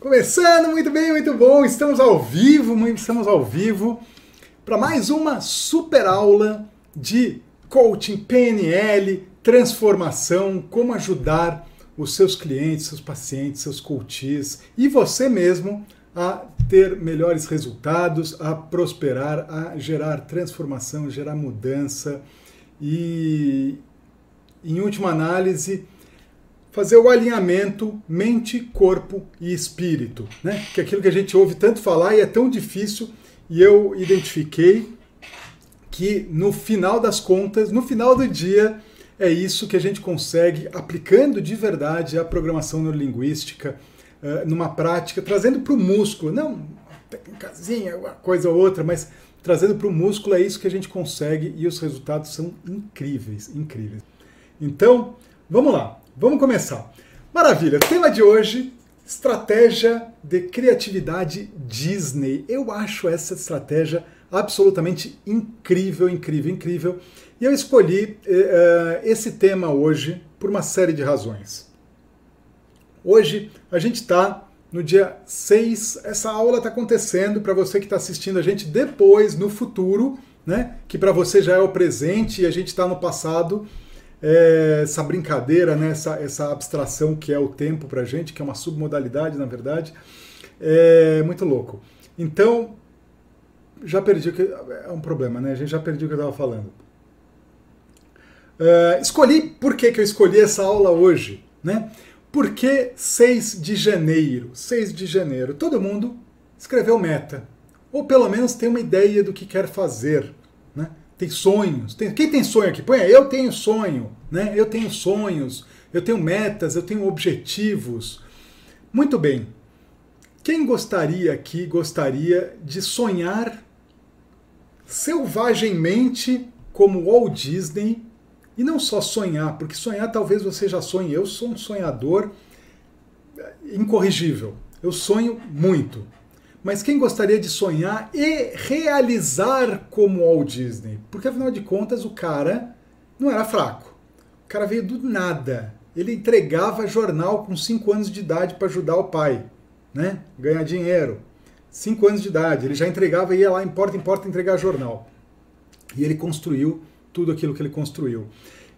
Começando muito bem, muito bom. Estamos ao vivo, estamos ao vivo para mais uma super aula de coaching PNL, transformação, como ajudar os seus clientes, seus pacientes, seus coaches e você mesmo a ter melhores resultados, a prosperar, a gerar transformação, gerar mudança e, em última análise, fazer o alinhamento mente, corpo e espírito, né? Que é aquilo que a gente ouve tanto falar e é tão difícil, e eu identifiquei que no final das contas, no final do dia, é isso que a gente consegue aplicando de verdade a programação neurolinguística uh, numa prática, trazendo para o músculo, não técnicazinha, uma coisa ou outra, mas trazendo para o músculo é isso que a gente consegue e os resultados são incríveis, incríveis. Então, vamos lá. Vamos começar. Maravilha, tema de hoje: estratégia de criatividade Disney. Eu acho essa estratégia absolutamente incrível, incrível, incrível. E eu escolhi uh, esse tema hoje por uma série de razões. Hoje a gente está no dia 6, essa aula está acontecendo para você que está assistindo a gente depois, no futuro, né? Que para você já é o presente e a gente está no passado é, essa brincadeira, né, essa, essa abstração que é o tempo para gente, que é uma submodalidade, na verdade, é muito louco. Então, já perdi o que. É um problema, né? A gente já perdi o que eu estava falando. É, escolhi, por que, que eu escolhi essa aula hoje? Né? Porque 6 de janeiro, 6 de janeiro, todo mundo escreveu meta. Ou pelo menos tem uma ideia do que quer fazer. Tem sonhos. Tem, quem tem sonho aqui? Põe eu tenho sonho, né? Eu tenho sonhos, eu tenho metas, eu tenho objetivos. Muito bem. Quem gostaria aqui, gostaria de sonhar selvagemmente como Walt Disney e não só sonhar, porque sonhar talvez você já sonhe. Eu sou um sonhador incorrigível. Eu sonho muito mas quem gostaria de sonhar e realizar como Walt Disney? Porque afinal de contas o cara não era fraco. O cara veio do nada. Ele entregava jornal com 5 anos de idade para ajudar o pai, né? Ganhar dinheiro. 5 anos de idade, ele já entregava e ia lá em porta em porta entregar jornal. E ele construiu tudo aquilo que ele construiu.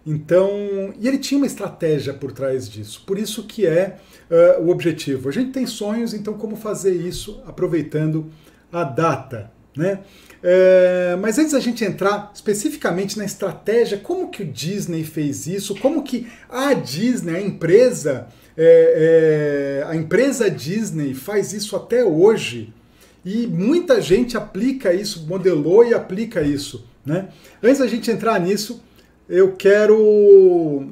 Então, e ele tinha uma estratégia por trás disso. Por isso que é uh, o objetivo. A gente tem sonhos, então como fazer isso aproveitando a data, né? É, mas antes da gente entrar especificamente na estratégia, como que o Disney fez isso, como que a Disney, a empresa, é, é, a empresa Disney faz isso até hoje, e muita gente aplica isso, modelou e aplica isso. Né? Antes da gente entrar nisso, eu quero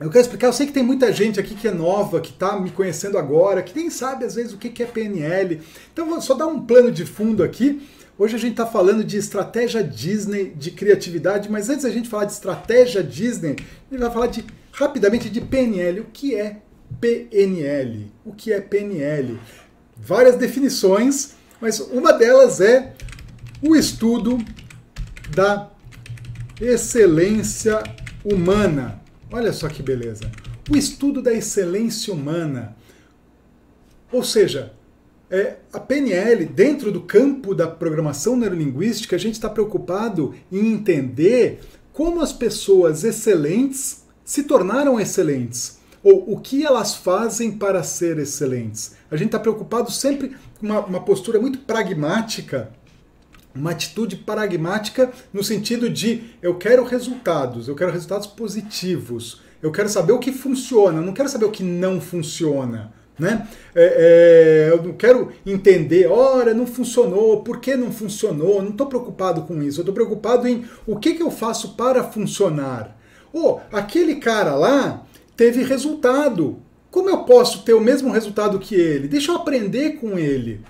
eu quero explicar, eu sei que tem muita gente aqui que é nova, que está me conhecendo agora, que nem sabe às vezes o que é PNL. Então vou só dar um plano de fundo aqui. Hoje a gente está falando de estratégia Disney de criatividade, mas antes da gente falar de estratégia Disney, a gente vai falar de, rapidamente de PNL. O que é PNL? O que é PNL? Várias definições, mas uma delas é o estudo da excelência humana. Olha só que beleza. O estudo da excelência humana. Ou seja, é, a PNL, dentro do campo da programação neurolinguística, a gente está preocupado em entender como as pessoas excelentes se tornaram excelentes, ou o que elas fazem para ser excelentes. A gente está preocupado sempre com uma, uma postura muito pragmática uma atitude pragmática no sentido de eu quero resultados, eu quero resultados positivos, eu quero saber o que funciona, eu não quero saber o que não funciona. Né? É, é, eu não quero entender, ora, não funcionou, por que não funcionou, não estou preocupado com isso, eu estou preocupado em o que, que eu faço para funcionar. Oh, aquele cara lá teve resultado, como eu posso ter o mesmo resultado que ele? Deixa eu aprender com ele.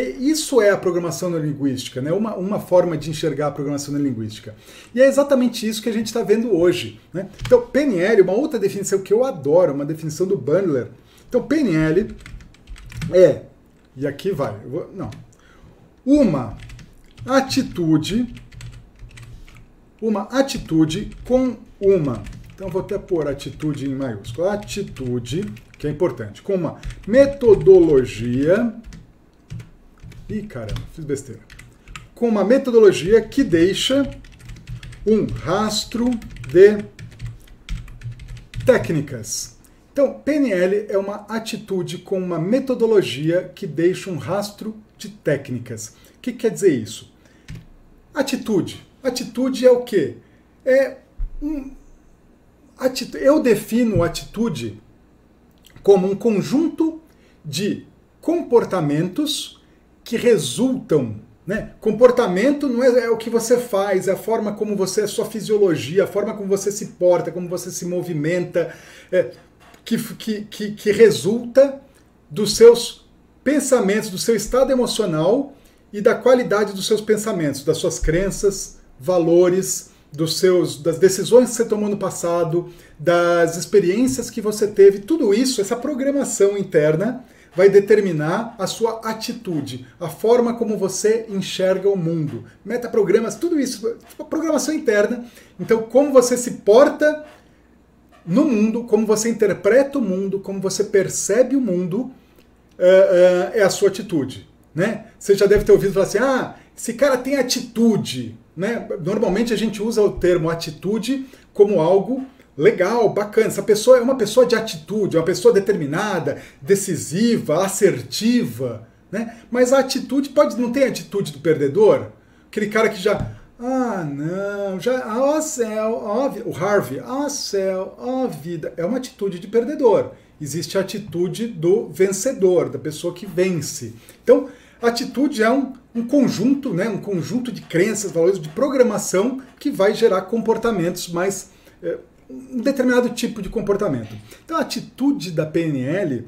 Isso é a programação neurolinguística, né? uma, uma forma de enxergar a programação neurolinguística. E é exatamente isso que a gente está vendo hoje. Né? Então, PNL, uma outra definição que eu adoro, uma definição do Bandler. Então, PNL é, e aqui vai, vou, não, uma atitude, uma atitude com uma, então vou até pôr atitude em maiúsculo, atitude, que é importante, com uma metodologia. Ih, caramba, fiz besteira. Com uma metodologia que deixa um rastro de técnicas. Então, PNL é uma atitude com uma metodologia que deixa um rastro de técnicas. O que quer dizer isso? Atitude. Atitude é o quê? É um, eu defino atitude como um conjunto de comportamentos que resultam. Né? Comportamento não é, é, o que você faz, é a forma como você, a sua fisiologia, a forma como você se porta, como você se movimenta, é, que, que, que, que resulta dos seus pensamentos, do seu estado emocional e da qualidade dos seus pensamentos, das suas crenças, valores, dos seus, das decisões que você tomou no passado, das experiências que você teve, tudo isso, essa programação interna vai determinar a sua atitude, a forma como você enxerga o mundo. Metaprogramas, tudo isso, programação interna. Então, como você se porta no mundo, como você interpreta o mundo, como você percebe o mundo, é, é, é a sua atitude. Né? Você já deve ter ouvido falar assim: ah, esse cara tem atitude. Né? Normalmente a gente usa o termo atitude como algo legal, bacana. Essa pessoa é uma pessoa de atitude, uma pessoa determinada, decisiva, assertiva. Né? Mas a atitude pode não ter a atitude do perdedor, aquele cara que já ah, não, já, ó céu, ó, o Harvey, ó céu, ó vida, é uma atitude de perdedor. Existe a atitude do vencedor, da pessoa que vence. Então, atitude é um, um conjunto, né, um conjunto de crenças, valores, de programação que vai gerar comportamentos mais. É, um determinado tipo de comportamento. Então a atitude da PNL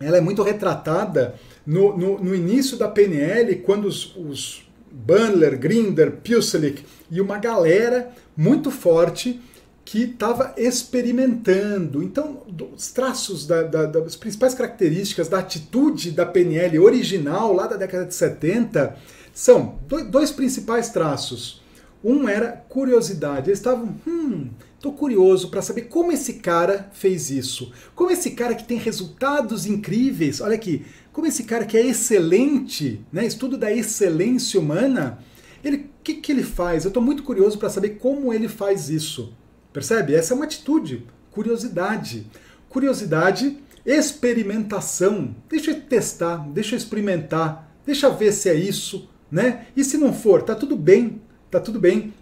ela é muito retratada no, no, no início da PNL, quando os, os Bandler, Grinder, Puselic e uma galera muito forte que estava experimentando. Então, os traços da, da, das principais características da atitude da PNL original, lá da década de 70, são dois principais traços. Um era curiosidade. Eles estavam, hum, tô curioso para saber como esse cara fez isso. Como esse cara que tem resultados incríveis, olha aqui, como esse cara que é excelente, né, estudo da excelência humana, ele, o que, que ele faz? Eu estou muito curioso para saber como ele faz isso. Percebe? Essa é uma atitude, curiosidade. Curiosidade, experimentação. Deixa eu testar, deixa eu experimentar, deixa eu ver se é isso, né? E se não for, tá tudo bem, tá tudo bem.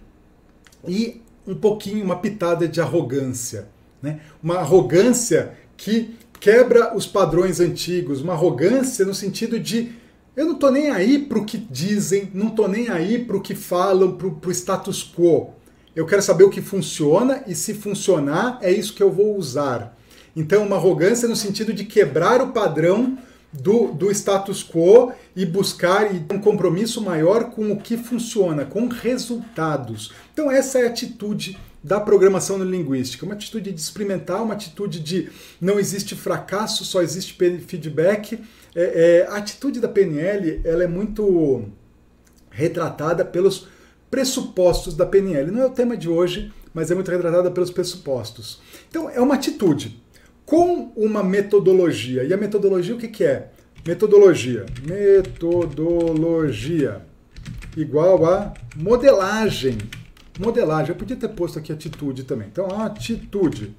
E um pouquinho, uma pitada de arrogância, né? Uma arrogância que quebra os padrões antigos, uma arrogância no sentido de eu não tô nem aí para o que dizem, não tô nem aí para o que falam, para o status quo. Eu quero saber o que funciona e se funcionar, é isso que eu vou usar. Então, uma arrogância no sentido de quebrar o padrão do, do status quo e buscar um compromisso maior com o que funciona, com resultados. Então, essa é a atitude da programação linguística, uma atitude de experimentar, uma atitude de não existe fracasso, só existe feedback. É, é, a atitude da PNL ela é muito retratada pelos pressupostos da PNL. Não é o tema de hoje, mas é muito retratada pelos pressupostos. Então, é uma atitude com uma metodologia. E a metodologia o que, que é? Metodologia. Metodologia igual a modelagem. Modelagem. Eu podia ter posto aqui atitude também. Então, atitude.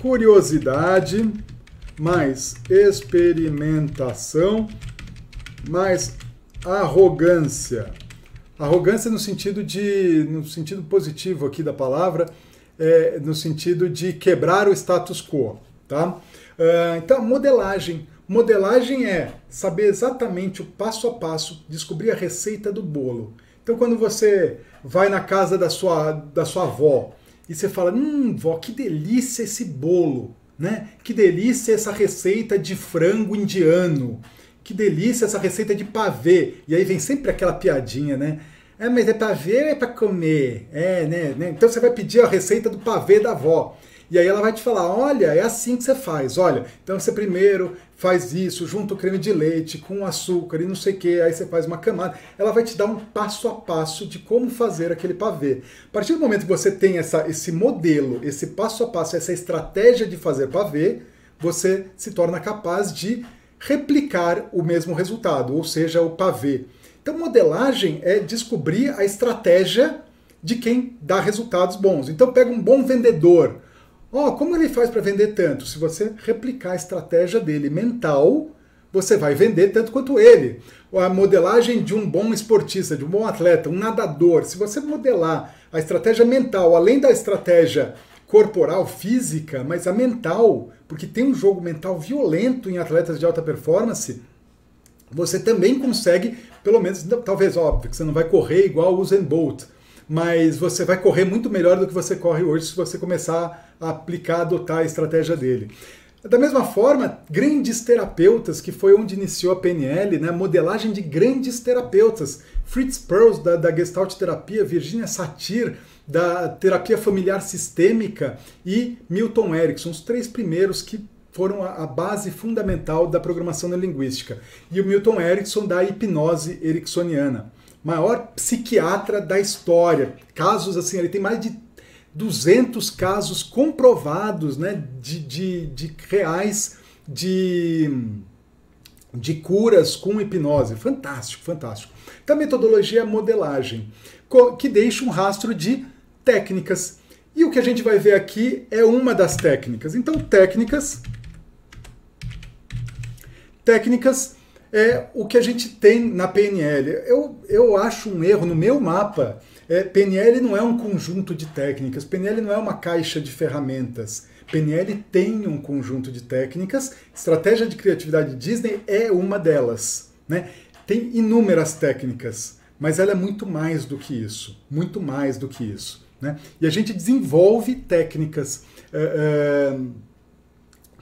Curiosidade mais experimentação mais arrogância. Arrogância no sentido de, no sentido positivo aqui da palavra, é, no sentido de quebrar o status quo, tá? Uh, então, modelagem. Modelagem é saber exatamente o passo a passo, descobrir a receita do bolo. Então, quando você vai na casa da sua, da sua avó e você fala, hum, vó, que delícia esse bolo, né? Que delícia essa receita de frango indiano que delícia essa receita de pavê. E aí vem sempre aquela piadinha, né? É, mas é pavê ou é para comer? É, né, né? Então você vai pedir a receita do pavê da avó. E aí ela vai te falar: olha, é assim que você faz. Olha, então você primeiro faz isso, junta o creme de leite com açúcar e não sei o que, aí você faz uma camada. Ela vai te dar um passo a passo de como fazer aquele pavê. A partir do momento que você tem essa, esse modelo, esse passo a passo, essa estratégia de fazer pavê, você se torna capaz de replicar o mesmo resultado, ou seja, o pavê. Então, modelagem é descobrir a estratégia de quem dá resultados bons. Então, pega um bom vendedor. Ó, oh, como ele faz para vender tanto? Se você replicar a estratégia dele mental, você vai vender tanto quanto ele. A modelagem de um bom esportista, de um bom atleta, um nadador, se você modelar a estratégia mental, além da estratégia corporal, física, mas a mental, porque tem um jogo mental violento em atletas de alta performance, você também consegue, pelo menos, talvez óbvio, que você não vai correr igual o Usain Bolt, mas você vai correr muito melhor do que você corre hoje se você começar a aplicar, adotar a estratégia dele. Da mesma forma, grandes terapeutas, que foi onde iniciou a PNL, né? modelagem de grandes terapeutas. Fritz Perls, da, da Gestalt Terapia, Virginia Satir, da terapia familiar sistêmica, e Milton Erickson, os três primeiros que foram a, a base fundamental da programação neurolinguística. E o Milton Erickson, da hipnose ericksoniana maior psiquiatra da história. Casos assim, ele tem mais de 200 casos comprovados né, de, de, de reais de, de curas com hipnose. Fantástico, fantástico. Então, a metodologia modelagem, que deixa um rastro de técnicas. E o que a gente vai ver aqui é uma das técnicas. Então, técnicas. Técnicas é o que a gente tem na PNL. Eu, eu acho um erro no meu mapa. É, PNL não é um conjunto de técnicas, PNL não é uma caixa de ferramentas. PNL tem um conjunto de técnicas, estratégia de criatividade Disney é uma delas. Né? Tem inúmeras técnicas, mas ela é muito mais do que isso. Muito mais do que isso. Né? E a gente desenvolve técnicas. É, é,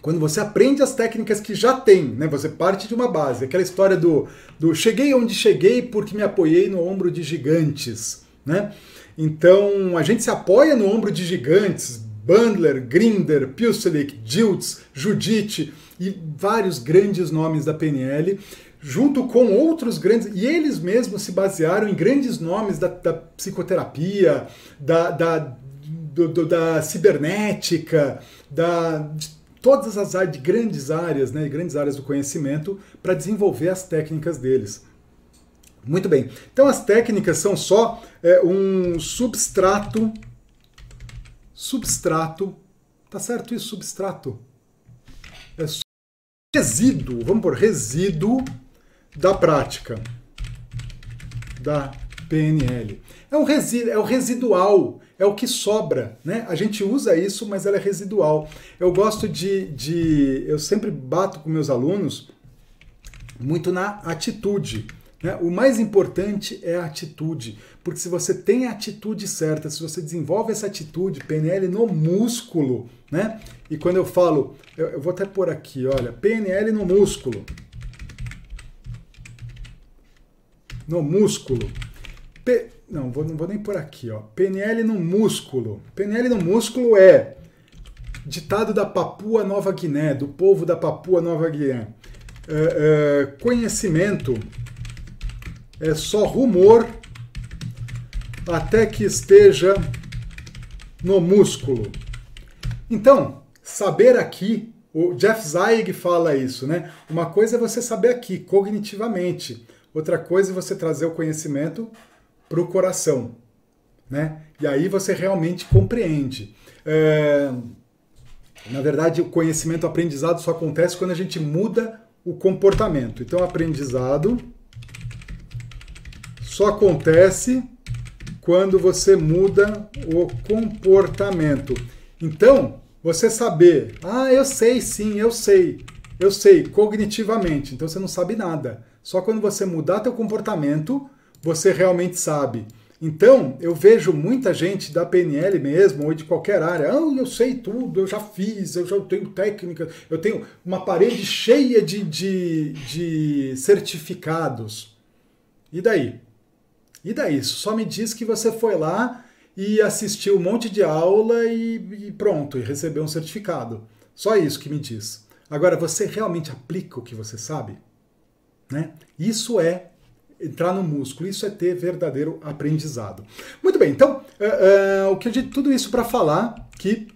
quando você aprende as técnicas que já tem, né? Você parte de uma base. Aquela história do, do cheguei onde cheguei porque me apoiei no ombro de gigantes, né? Então a gente se apoia no ombro de gigantes, Bandler, Grinder, Pucelik, Diltz, Judite e vários grandes nomes da PNL, junto com outros grandes, e eles mesmos se basearam em grandes nomes da, da psicoterapia, da, da, do, do, da cibernética, da, de todas as áreas, de grandes áreas, né, grandes áreas do conhecimento, para desenvolver as técnicas deles. Muito bem. Então as técnicas são só é, um substrato. Substrato. Tá certo isso? Substrato. É resíduo. Vamos por resíduo da prática. Da PNL. É, um resíduo, é o residual é o que sobra, né? A gente usa isso, mas ela é residual. Eu gosto de, de eu sempre bato com meus alunos muito na atitude. Né? O mais importante é a atitude, porque se você tem a atitude certa, se você desenvolve essa atitude, PNL no músculo, né? E quando eu falo, eu, eu vou até pôr aqui, olha, PNL no músculo. No músculo. P não, vou, não vou nem por aqui, ó. PNL no músculo. PNL no músculo é ditado da Papua Nova Guiné, do povo da Papua Nova Guiné. É, é, conhecimento é só rumor até que esteja no músculo. Então, saber aqui, o Jeff Zeig fala isso, né? Uma coisa é você saber aqui, cognitivamente. Outra coisa é você trazer o conhecimento para o coração. Né? E aí você realmente compreende. É... Na verdade, o conhecimento, o aprendizado só acontece quando a gente muda o comportamento. Então, aprendizado só acontece quando você muda o comportamento. Então, você saber, ah, eu sei sim, eu sei, eu sei, cognitivamente. Então você não sabe nada. Só quando você mudar teu comportamento, você realmente sabe. Então, eu vejo muita gente da PNL mesmo, ou de qualquer área, ah, eu sei tudo, eu já fiz, eu já tenho técnica, eu tenho uma parede cheia de, de, de certificados. E daí? E daí? Só me diz que você foi lá e assistiu um monte de aula e, e pronto, e recebeu um certificado. Só isso que me diz. Agora, você realmente aplica o que você sabe? Né? Isso é entrar no músculo, isso é ter verdadeiro aprendizado. Muito bem, então, uh, uh, o que gente, tudo isso para falar que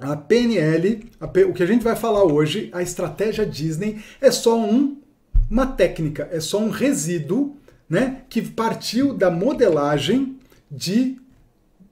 a PNL, a P, o que a gente vai falar hoje, a estratégia Disney, é só um, uma técnica, é só um resíduo né, que partiu da modelagem de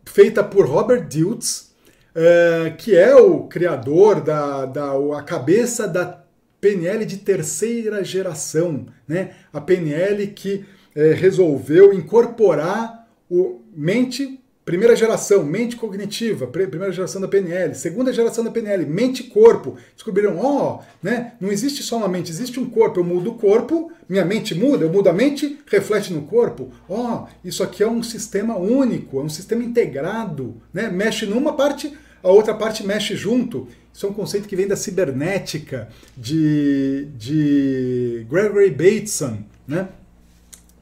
feita por Robert Diltz, uh, que é o criador da, da a cabeça da PNL de terceira geração, né? A PNL que é, resolveu incorporar o mente Primeira geração, mente cognitiva, primeira geração da PNL. Segunda geração da PNL, mente e corpo. Descobriram, ó, oh, né? Não existe só uma mente, existe um corpo. Eu mudo o corpo, minha mente muda, eu mudo a mente, reflete no corpo. Ó, oh, isso aqui é um sistema único, é um sistema integrado, né? Mexe numa parte, a outra parte mexe junto. Isso é um conceito que vem da cibernética, de, de Gregory Bateson, né?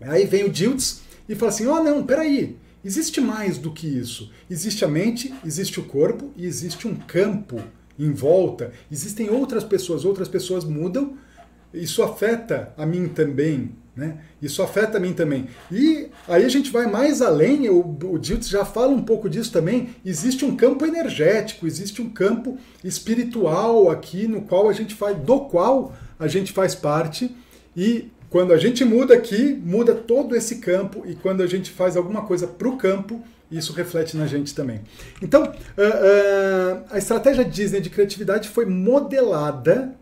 Aí vem o Diltz e fala assim, oh, não, peraí, Existe mais do que isso. Existe a mente, existe o corpo e existe um campo em volta. Existem outras pessoas, outras pessoas mudam. Isso afeta a mim também, né? Isso afeta a mim também. E aí a gente vai mais além, o, o Diltz já fala um pouco disso também. Existe um campo energético, existe um campo espiritual aqui no qual a gente faz, do qual a gente faz parte. E quando a gente muda aqui, muda todo esse campo, e quando a gente faz alguma coisa para o campo, isso reflete na gente também. Então, uh, uh, a estratégia Disney de criatividade foi modelada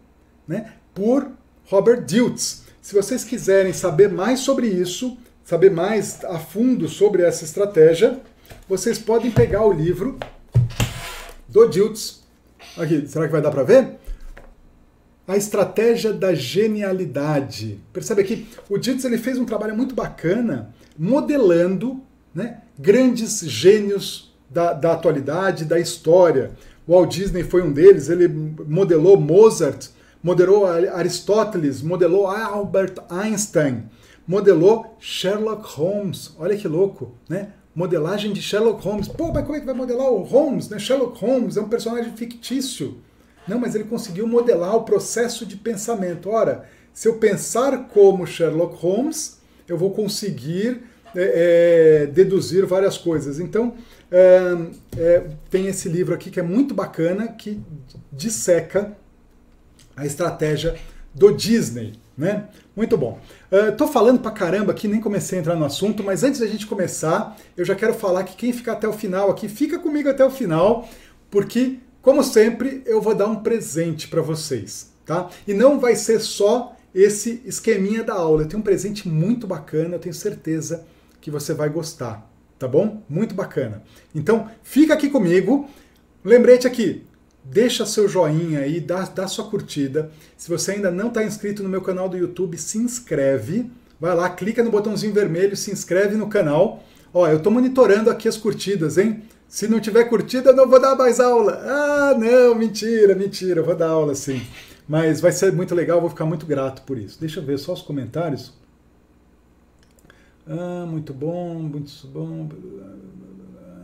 né, por Robert Diltz. Se vocês quiserem saber mais sobre isso, saber mais a fundo sobre essa estratégia, vocês podem pegar o livro do Diltz. Aqui, será que vai dar para ver? a estratégia da genialidade. Percebe aqui, o Dietz ele fez um trabalho muito bacana modelando né, grandes gênios da, da atualidade, da história. Walt Disney foi um deles, ele modelou Mozart, modelou Aristóteles, modelou Albert Einstein, modelou Sherlock Holmes. Olha que louco, né? Modelagem de Sherlock Holmes. Pô, mas como é que vai modelar o Holmes? Né? Sherlock Holmes é um personagem fictício. Não, mas ele conseguiu modelar o processo de pensamento. Ora, se eu pensar como Sherlock Holmes, eu vou conseguir é, é, deduzir várias coisas. Então, é, é, tem esse livro aqui que é muito bacana, que disseca a estratégia do Disney. Né? Muito bom. Uh, falando pra caramba aqui, nem comecei a entrar no assunto, mas antes da gente começar, eu já quero falar que quem ficar até o final aqui, fica comigo até o final, porque como sempre, eu vou dar um presente para vocês, tá? E não vai ser só esse esqueminha da aula. Eu tenho um presente muito bacana, eu tenho certeza que você vai gostar, tá bom? Muito bacana. Então, fica aqui comigo. Lembrete aqui, deixa seu joinha aí, dá, dá sua curtida. Se você ainda não está inscrito no meu canal do YouTube, se inscreve. Vai lá, clica no botãozinho vermelho, se inscreve no canal. Ó, eu estou monitorando aqui as curtidas, hein? Se não tiver curtida, eu não vou dar mais aula. Ah, não, mentira, mentira, eu vou dar aula sim. Mas vai ser muito legal, vou ficar muito grato por isso. Deixa eu ver só os comentários. Ah, muito bom, muito bom.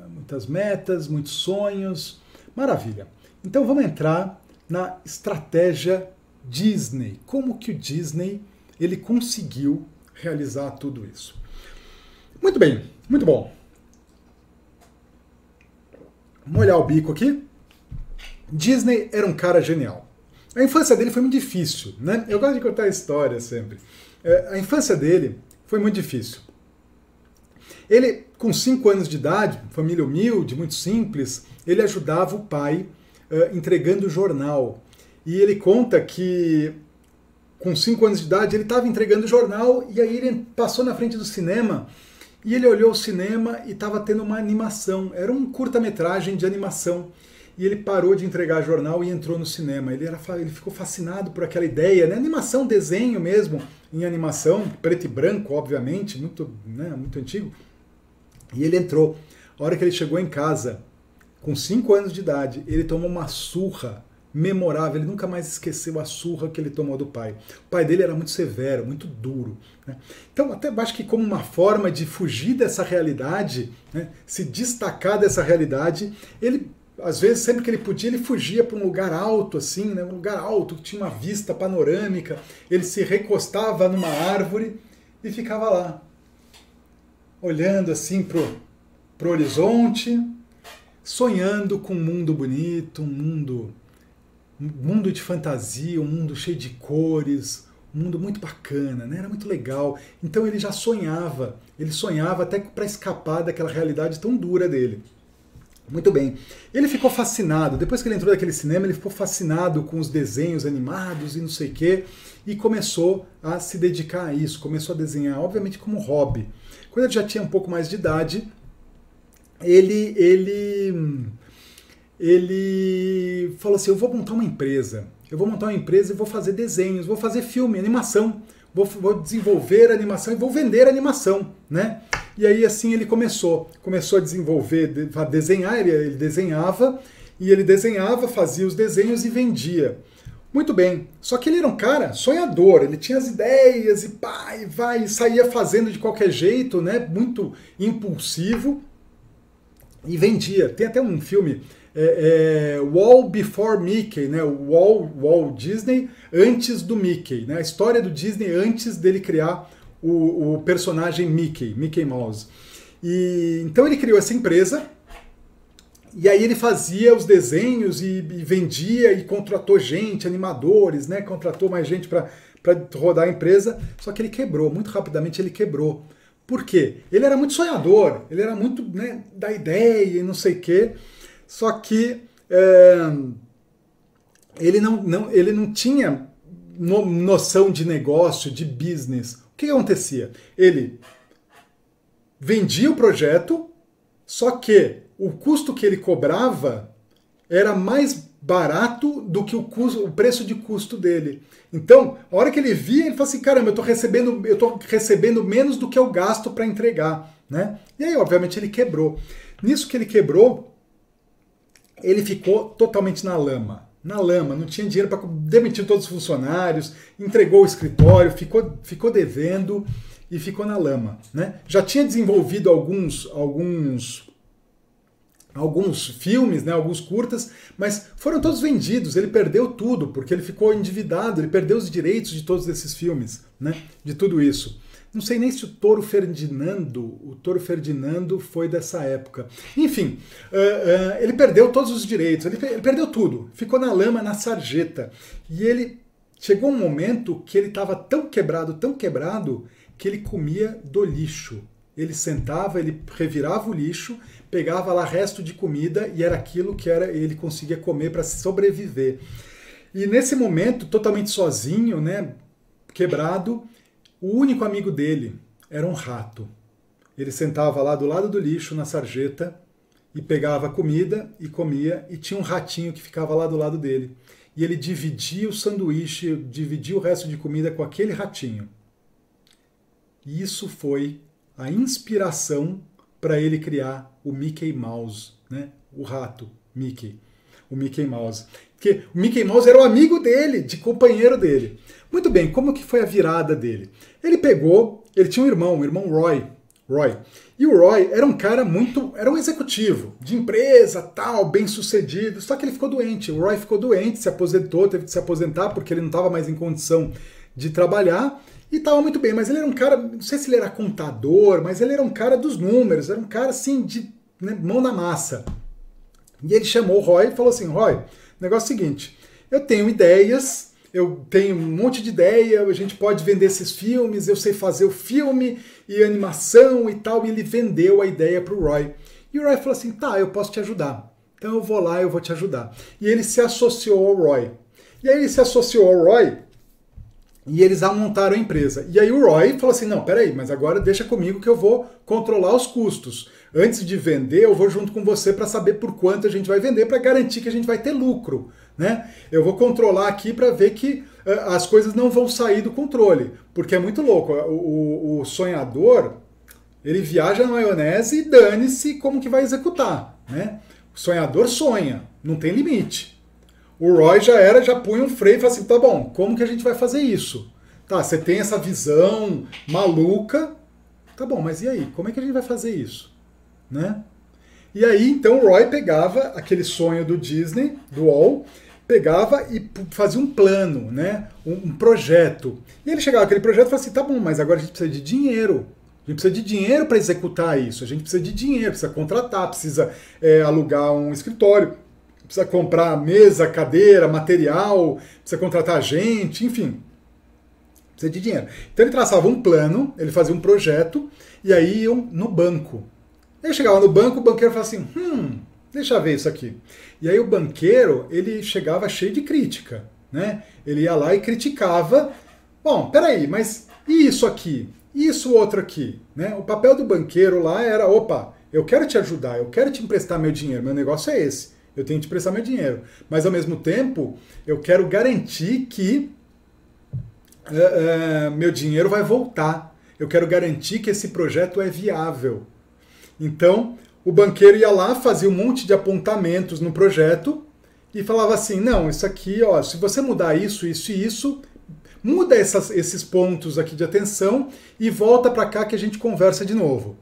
Muitas metas, muitos sonhos. Maravilha. Então vamos entrar na estratégia Disney. Como que o Disney ele conseguiu realizar tudo isso? Muito bem, muito bom molhar o bico aqui. Disney era um cara genial. A infância dele foi muito difícil, né? Eu gosto de contar a história sempre. É, a infância dele foi muito difícil. Ele, com 5 anos de idade, família humilde, muito simples, ele ajudava o pai uh, entregando jornal. E ele conta que, com 5 anos de idade, ele estava entregando jornal e aí ele passou na frente do cinema e ele olhou o cinema e estava tendo uma animação. Era um curta-metragem de animação. E ele parou de entregar jornal e entrou no cinema. Ele, era, ele ficou fascinado por aquela ideia, né? Animação, desenho mesmo, em animação, preto e branco, obviamente, muito, né, muito antigo. E ele entrou. A hora que ele chegou em casa, com 5 anos de idade, ele tomou uma surra memorável, ele nunca mais esqueceu a surra que ele tomou do pai. O pai dele era muito severo, muito duro. Né? Então, até acho que como uma forma de fugir dessa realidade, né, se destacar dessa realidade, ele às vezes, sempre que ele podia, ele fugia para um lugar alto, assim, né? um lugar alto que tinha uma vista panorâmica. Ele se recostava numa árvore e ficava lá, olhando assim pro, pro horizonte, sonhando com um mundo bonito, um mundo, um mundo de fantasia, um mundo cheio de cores, um mundo muito bacana, né? era muito legal. Então ele já sonhava, ele sonhava até para escapar daquela realidade tão dura dele. Muito bem. Ele ficou fascinado. Depois que ele entrou naquele cinema, ele ficou fascinado com os desenhos animados e não sei o quê. E começou a se dedicar a isso. Começou a desenhar, obviamente, como hobby. Quando ele já tinha um pouco mais de idade, ele, ele, ele falou assim: Eu vou montar uma empresa. Eu vou montar uma empresa e vou fazer desenhos, vou fazer filme, animação. Vou, vou desenvolver animação e vou vender animação, né? E aí assim ele começou, começou a desenvolver, a desenhar, ele, desenhava e ele desenhava, fazia os desenhos e vendia. Muito bem. Só que ele era um cara sonhador, ele tinha as ideias e e vai, e saía fazendo de qualquer jeito, né? Muito impulsivo e vendia. Tem até um filme, é, é, Wall Before Mickey, né? Wall, Wall Disney antes do Mickey, né? A história do Disney antes dele criar o, o personagem Mickey, Mickey Mouse. E então ele criou essa empresa e aí ele fazia os desenhos e, e vendia e contratou gente, animadores, né? Contratou mais gente para rodar a empresa. Só que ele quebrou, muito rapidamente ele quebrou. Por quê? Ele era muito sonhador, ele era muito né, da ideia e não sei o quê. Só que é, ele, não, não, ele não tinha noção de negócio, de business que acontecia? Ele vendia o projeto, só que o custo que ele cobrava era mais barato do que o, custo, o preço de custo dele. Então, a hora que ele via, ele falou assim: caramba, eu estou recebendo, eu tô recebendo menos do que eu gasto para entregar. Né? E aí, obviamente, ele quebrou. Nisso que ele quebrou, ele ficou totalmente na lama na lama, não tinha dinheiro para demitir todos os funcionários, entregou o escritório, ficou, ficou devendo e ficou na lama. Né? Já tinha desenvolvido alguns, alguns, alguns filmes, né, alguns curtas, mas foram todos vendidos. Ele perdeu tudo porque ele ficou endividado, ele perdeu os direitos de todos esses filmes, né, de tudo isso. Não sei nem se o Toro Ferdinando, o Toro Ferdinando foi dessa época. Enfim, uh, uh, ele perdeu todos os direitos, ele, ele, perdeu tudo, ficou na lama, na sarjeta. E ele chegou um momento que ele estava tão quebrado, tão quebrado, que ele comia do lixo. Ele sentava, ele revirava o lixo, pegava lá resto de comida e era aquilo que era ele conseguia comer para sobreviver. E nesse momento, totalmente sozinho, né, quebrado, o único amigo dele era um rato. Ele sentava lá do lado do lixo, na sarjeta, e pegava comida e comia, e tinha um ratinho que ficava lá do lado dele. E ele dividia o sanduíche, dividia o resto de comida com aquele ratinho. E isso foi a inspiração para ele criar o Mickey Mouse, né? o rato Mickey, o Mickey Mouse. Porque o Mickey Mouse era o amigo dele, de companheiro dele. Muito bem, como que foi a virada dele? Ele pegou, ele tinha um irmão, o irmão Roy, Roy. E o Roy era um cara muito, era um executivo de empresa, tal, bem sucedido. Só que ele ficou doente. O Roy ficou doente, se aposentou, teve que se aposentar porque ele não estava mais em condição de trabalhar e estava muito bem. Mas ele era um cara, não sei se ele era contador, mas ele era um cara dos números, era um cara assim de né, mão na massa. E ele chamou o Roy e falou assim: Roy, negócio é o seguinte, eu tenho ideias eu tenho um monte de ideia, a gente pode vender esses filmes, eu sei fazer o filme e animação e tal. E ele vendeu a ideia para o Roy. E o Roy falou assim: tá, eu posso te ajudar. Então eu vou lá, eu vou te ajudar. E ele se associou ao Roy. E aí ele se associou ao Roy e eles montaram a empresa. E aí o Roy falou assim: não, peraí, mas agora deixa comigo que eu vou controlar os custos. Antes de vender, eu vou junto com você para saber por quanto a gente vai vender, para garantir que a gente vai ter lucro. Né? Eu vou controlar aqui para ver que uh, as coisas não vão sair do controle, porque é muito louco. O, o, o sonhador ele viaja na maionese e dane-se como que vai executar. Né? O sonhador sonha, não tem limite. O Roy já era, já punha um freio e falava assim, tá bom, como que a gente vai fazer isso? Tá, você tem essa visão maluca, tá bom, mas e aí? Como é que a gente vai fazer isso? Né? E aí, então, o Roy pegava aquele sonho do Disney, do Wall, pegava e fazia um plano, né? Um, um projeto. E ele chegava aquele projeto e falava assim, tá bom, mas agora a gente precisa de dinheiro. A gente precisa de dinheiro para executar isso. A gente precisa de dinheiro, precisa contratar, precisa é, alugar um escritório, precisa comprar mesa, cadeira, material, precisa contratar gente, enfim. Precisa de dinheiro. Então ele traçava um plano, ele fazia um projeto, e aí iam no banco. Ele chegava no banco, o banqueiro falava assim: hum, deixa eu ver isso aqui. E aí o banqueiro, ele chegava cheio de crítica, né? Ele ia lá e criticava. Bom, peraí, mas e isso aqui? Isso outro aqui, né? O papel do banqueiro lá era, opa, eu quero te ajudar, eu quero te emprestar meu dinheiro, meu negócio é esse. Eu tenho que te emprestar meu dinheiro. Mas ao mesmo tempo, eu quero garantir que uh, uh, meu dinheiro vai voltar. Eu quero garantir que esse projeto é viável. Então, o banqueiro ia lá, fazia um monte de apontamentos no projeto e falava assim: não, isso aqui, ó, se você mudar isso, isso e isso, muda essas, esses pontos aqui de atenção e volta para cá que a gente conversa de novo.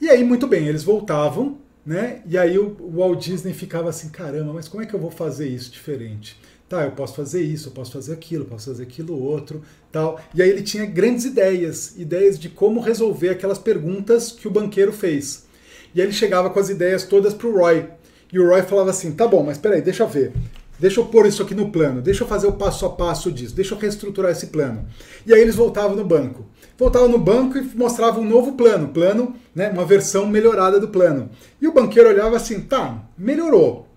E aí, muito bem, eles voltavam, né? E aí o, Walt Disney ficava assim, caramba, mas como é que eu vou fazer isso diferente? Tá, eu posso fazer isso, eu posso fazer aquilo, eu posso fazer aquilo outro, tal. E aí ele tinha grandes ideias, ideias de como resolver aquelas perguntas que o banqueiro fez. E aí ele chegava com as ideias todas para o Roy. E o Roy falava assim: tá bom, mas peraí, deixa eu ver. Deixa eu pôr isso aqui no plano, deixa eu fazer o passo a passo disso, deixa eu reestruturar esse plano. E aí eles voltavam no banco. Voltavam no banco e mostravam um novo plano, plano, né, uma versão melhorada do plano. E o banqueiro olhava assim, tá, melhorou,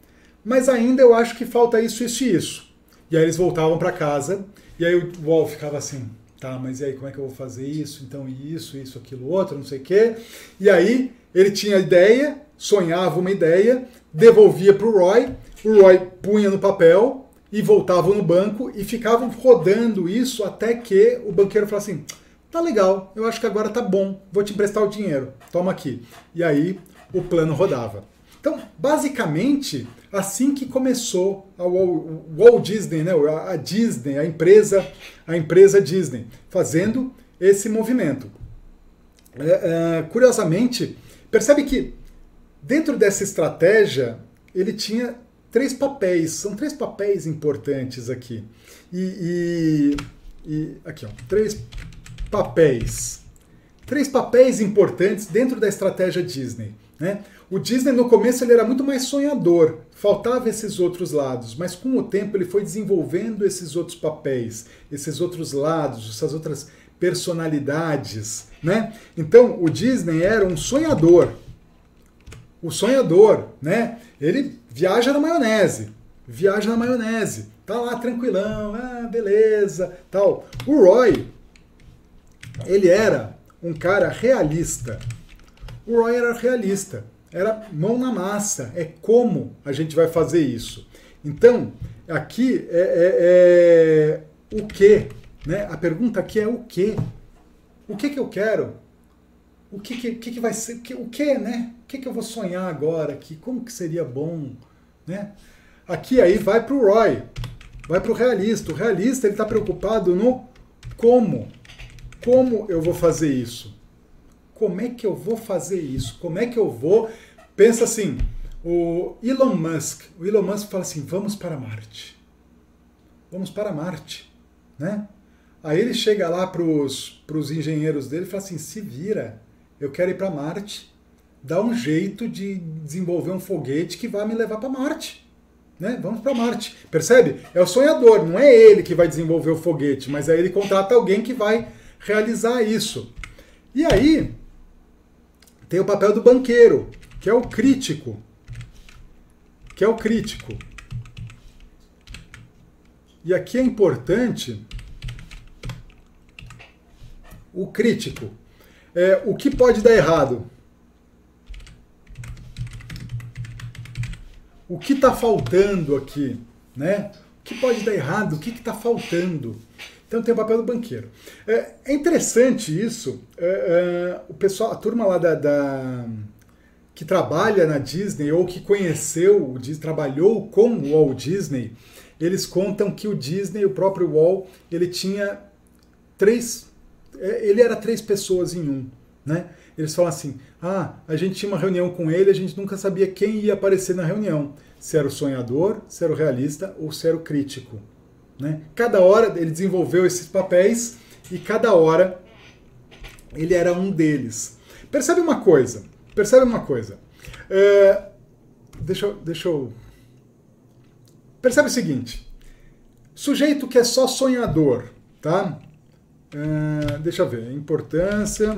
mas ainda eu acho que falta isso, isso e isso. E aí eles voltavam para casa, e aí o Wall ficava assim, tá, mas e aí como é que eu vou fazer isso? Então isso, isso, aquilo, outro, não sei o quê. E aí ele tinha ideia, sonhava uma ideia, devolvia para o Roy, o Roy punha no papel e voltavam no banco e ficavam rodando isso até que o banqueiro falasse assim: tá legal, eu acho que agora tá bom, vou te emprestar o dinheiro, toma aqui. E aí o plano rodava. Então, basicamente, assim que começou a Walt Disney, né, a Disney, a empresa, a empresa Disney, fazendo esse movimento. É, é, curiosamente, percebe que dentro dessa estratégia ele tinha três papéis, são três papéis importantes aqui. E, e, e aqui, ó, três papéis. Três papéis importantes dentro da estratégia Disney. Né? O Disney no começo ele era muito mais sonhador, faltava esses outros lados, mas com o tempo ele foi desenvolvendo esses outros papéis, esses outros lados, essas outras personalidades, né? Então o Disney era um sonhador, o sonhador, né? Ele viaja na maionese, viaja na maionese, tá lá tranquilão, ah, beleza, tal. O Roy, ele era um cara realista. O Roy era realista, era mão na massa, é como a gente vai fazer isso. Então, aqui é, é, é o que, né? A pergunta aqui é o que. O que que eu quero? o que, que, que, vai ser, que, o que, né? O que, que eu vou sonhar agora aqui? Como que seria bom, né? Aqui aí vai para o Roy, vai para o realista. O realista ele está preocupado no como, como eu vou fazer isso? Como é que eu vou fazer isso? Como é que eu vou? Pensa assim, o Elon Musk, o Elon Musk fala assim, vamos para Marte, vamos para Marte, né? Aí ele chega lá para os engenheiros dele e fala assim: se vira, eu quero ir para Marte, dá um jeito de desenvolver um foguete que vai me levar para Marte. Né? Vamos para Marte. Percebe? É o sonhador, não é ele que vai desenvolver o foguete, mas aí ele contrata alguém que vai realizar isso. E aí tem o papel do banqueiro, que é o crítico. Que é o crítico. E aqui é importante o crítico. É, o que pode dar errado? O que está faltando aqui? Né? O que pode dar errado? O que está faltando? Então tem o papel do banqueiro. É, é interessante isso. É, é, o pessoal, a turma lá da, da, que trabalha na Disney ou que conheceu, trabalhou com o Walt Disney, eles contam que o Disney, o próprio Wall, ele tinha três, é, ele era três pessoas em um, né? Eles falam assim: ah, a gente tinha uma reunião com ele, a gente nunca sabia quem ia aparecer na reunião. Se era o sonhador, se era o realista ou se era o crítico. Né? Cada hora ele desenvolveu esses papéis e cada hora ele era um deles. Percebe uma coisa? Percebe uma coisa? É, deixa, deixa eu. Percebe o seguinte: sujeito que é só sonhador, tá? É, deixa eu ver. Importância.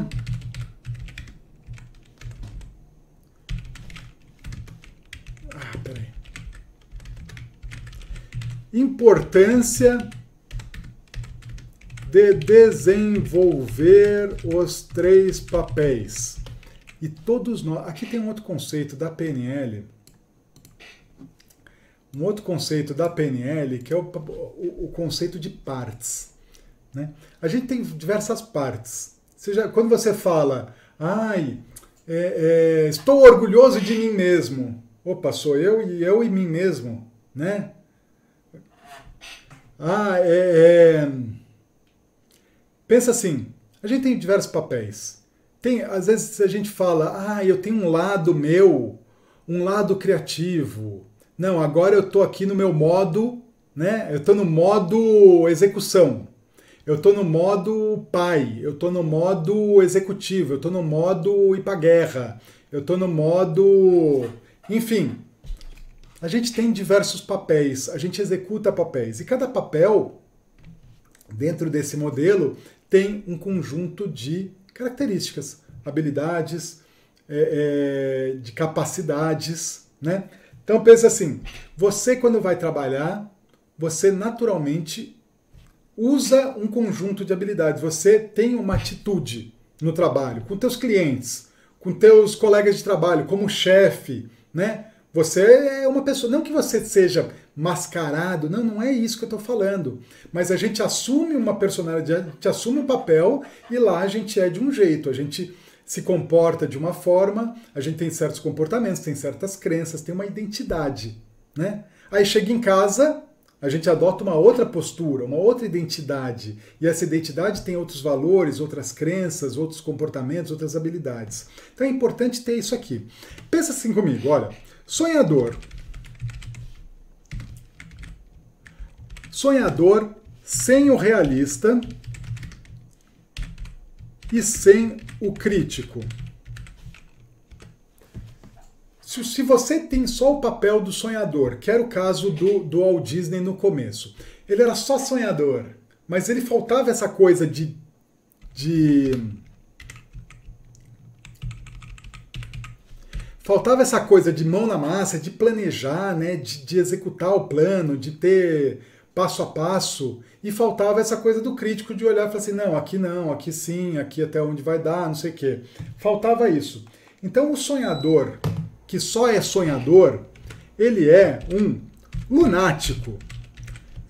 Ah, peraí. Importância de desenvolver os três papéis. E todos nós. Aqui tem um outro conceito da PNL. Um outro conceito da PNL que é o, o, o conceito de partes. Né? A gente tem diversas partes. Seja, quando você fala, ai, é, é, estou orgulhoso de mim mesmo. Opa, sou eu e eu e mim mesmo, né? Ah, é, é Pensa assim, a gente tem diversos papéis. Tem, às vezes a gente fala, ah, eu tenho um lado meu, um lado criativo. Não, agora eu estou aqui no meu modo, né? Eu estou no modo execução. Eu estou no modo pai, eu estou no modo executivo, eu estou no modo ir para guerra, eu estou no modo. Enfim, a gente tem diversos papéis, a gente executa papéis. E cada papel, dentro desse modelo, tem um conjunto de características, habilidades, é, é, de capacidades, né? Então pensa assim, você quando vai trabalhar, você naturalmente usa um conjunto de habilidades, você tem uma atitude no trabalho, com teus clientes, com teus colegas de trabalho, como chefe, né? Você é uma pessoa, não que você seja mascarado, não, não é isso que eu estou falando. Mas a gente assume uma personalidade, a gente assume um papel e lá a gente é de um jeito, a gente se comporta de uma forma, a gente tem certos comportamentos, tem certas crenças, tem uma identidade, né? Aí chega em casa, a gente adota uma outra postura, uma outra identidade. E essa identidade tem outros valores, outras crenças, outros comportamentos, outras habilidades. Então é importante ter isso aqui. Pensa assim comigo, olha, Sonhador. Sonhador sem o realista e sem o crítico. Se, se, você tem só o papel do sonhador, que era o caso do, do Walt Disney no começo, ele era só sonhador, mas ele faltava essa coisa de, de faltava essa coisa de mão na massa, de planejar, né, de, de, executar o plano, de ter passo a passo, e faltava essa coisa do crítico de olhar e falar assim, não, aqui não, aqui sim, aqui até onde vai dar, não sei o quê. Faltava isso. Então o sonhador, que só é sonhador, ele é um lunático.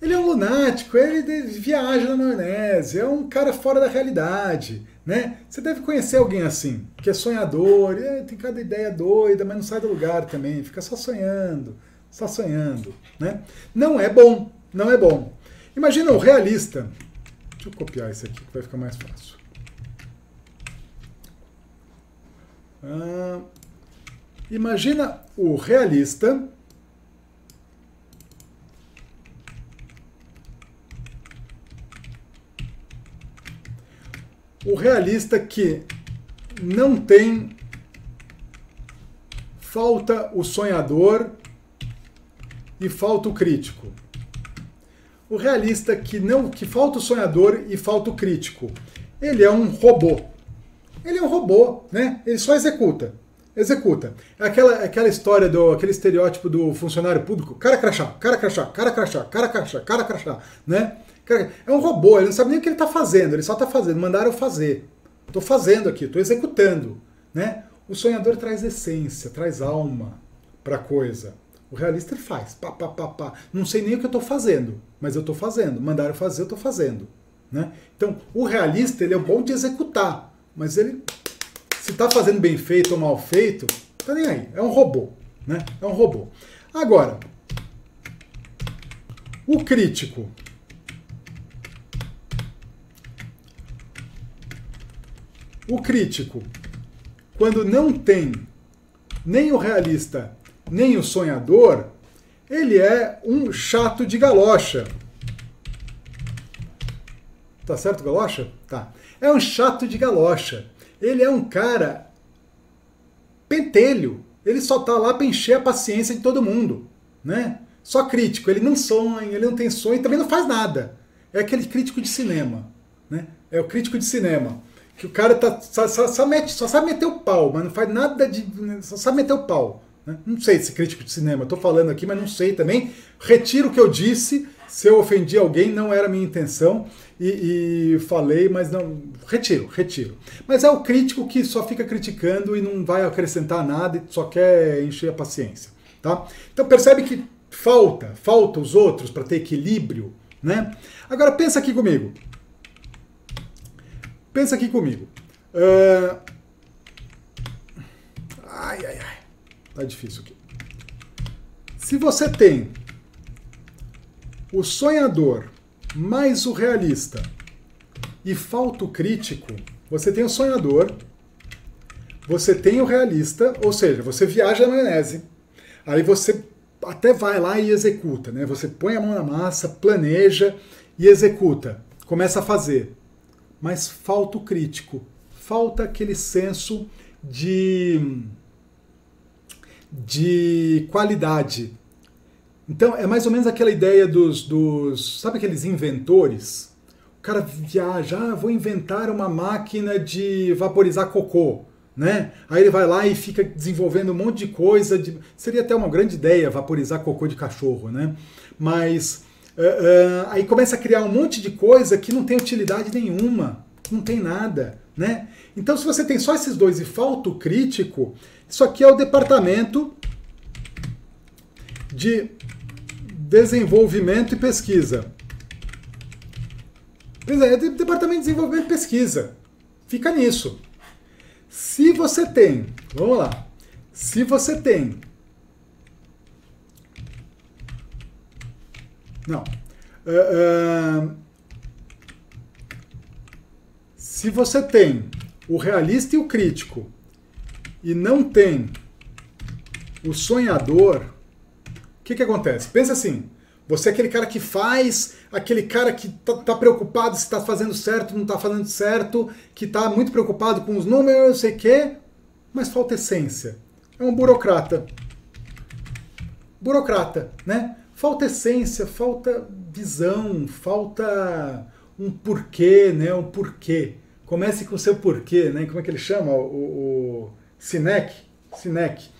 Ele é um lunático, ele viaja na maionese, é um cara fora da realidade né? Você deve conhecer alguém assim, que é sonhador, é, tem cada ideia doida, mas não sai do lugar também, fica só sonhando, só sonhando, né? Não é bom, não é bom. Imagina o realista. Deixa eu copiar isso aqui que vai ficar mais fácil. Ah, imagina o realista o realista que não tem falta o sonhador e falta o crítico. O realista que não que falta o sonhador e falta o crítico. Ele é um robô. Ele é um robô, né? Ele só executa. Executa. É aquela, aquela história do aquele estereótipo do funcionário público, cara crachá, cara crachá, cara crachá, cara crachá, cara crachá, né? É um robô, ele não sabe nem o que ele está fazendo, ele só está fazendo, mandaram fazer. Estou fazendo aqui, estou executando. Né? O sonhador traz essência, traz alma para a coisa. O realista ele faz, pá, pá, pá, pá. Não sei nem o que eu estou fazendo, mas eu estou fazendo. Mandaram fazer, eu estou fazendo. Né? Então, o realista ele é bom de executar, mas ele, se está fazendo bem feito ou mal feito, tá nem aí. É um robô. Né? É um robô. Agora, O crítico. O crítico, quando não tem nem o realista, nem o sonhador, ele é um chato de galocha. Tá certo, galocha? Tá. É um chato de galocha. Ele é um cara pentelho. Ele só tá lá para encher a paciência de todo mundo, né? Só crítico. Ele não sonha, ele não tem sonho, também não faz nada. É aquele crítico de cinema, né? É o crítico de cinema. Que o cara tá, só, só, só, mete, só sabe meter o pau, mas não faz nada de. Só sabe meter o pau. Né? Não sei se crítico de cinema, estou falando aqui, mas não sei também. Retiro o que eu disse. Se eu ofendi alguém, não era minha intenção. E, e, falei, mas não. Retiro, retiro. Mas é o crítico que só fica criticando e não vai acrescentar nada e só quer encher a paciência. Tá? Então percebe que falta, falta os outros para ter equilíbrio. Né? Agora pensa aqui comigo. Pensa aqui comigo. Uh... Ai, ai, ai. Tá difícil aqui. Se você tem o sonhador mais o realista e falta o crítico, você tem o sonhador, você tem o realista, ou seja, você viaja na maionese. Aí você até vai lá e executa, né? Você põe a mão na massa, planeja e executa, começa a fazer mas falta o crítico, falta aquele senso de, de qualidade. Então, é mais ou menos aquela ideia dos, dos. Sabe aqueles inventores? O cara viaja, ah, vou inventar uma máquina de vaporizar cocô. Né? Aí ele vai lá e fica desenvolvendo um monte de coisa. De... Seria até uma grande ideia vaporizar cocô de cachorro, né? Mas Uh, uh, aí começa a criar um monte de coisa que não tem utilidade nenhuma, não tem nada, né? Então, se você tem só esses dois e falta o crítico, isso aqui é o departamento de desenvolvimento e pesquisa. É, é departamento de desenvolvimento e pesquisa. Fica nisso. Se você tem, vamos lá, se você tem Não. Uh, uh, se você tem o realista e o crítico e não tem o sonhador, que, que acontece? Pensa assim: você é aquele cara que faz, aquele cara que tá, tá preocupado se está fazendo certo, não está fazendo certo, que está muito preocupado com os números, não sei o quê, mas falta essência. É um burocrata. Burocrata, né? falta essência, falta visão, falta um porquê, né? Um porquê. Comece com o seu porquê, né? Como é que ele chama? O, o Sinek? Sinek.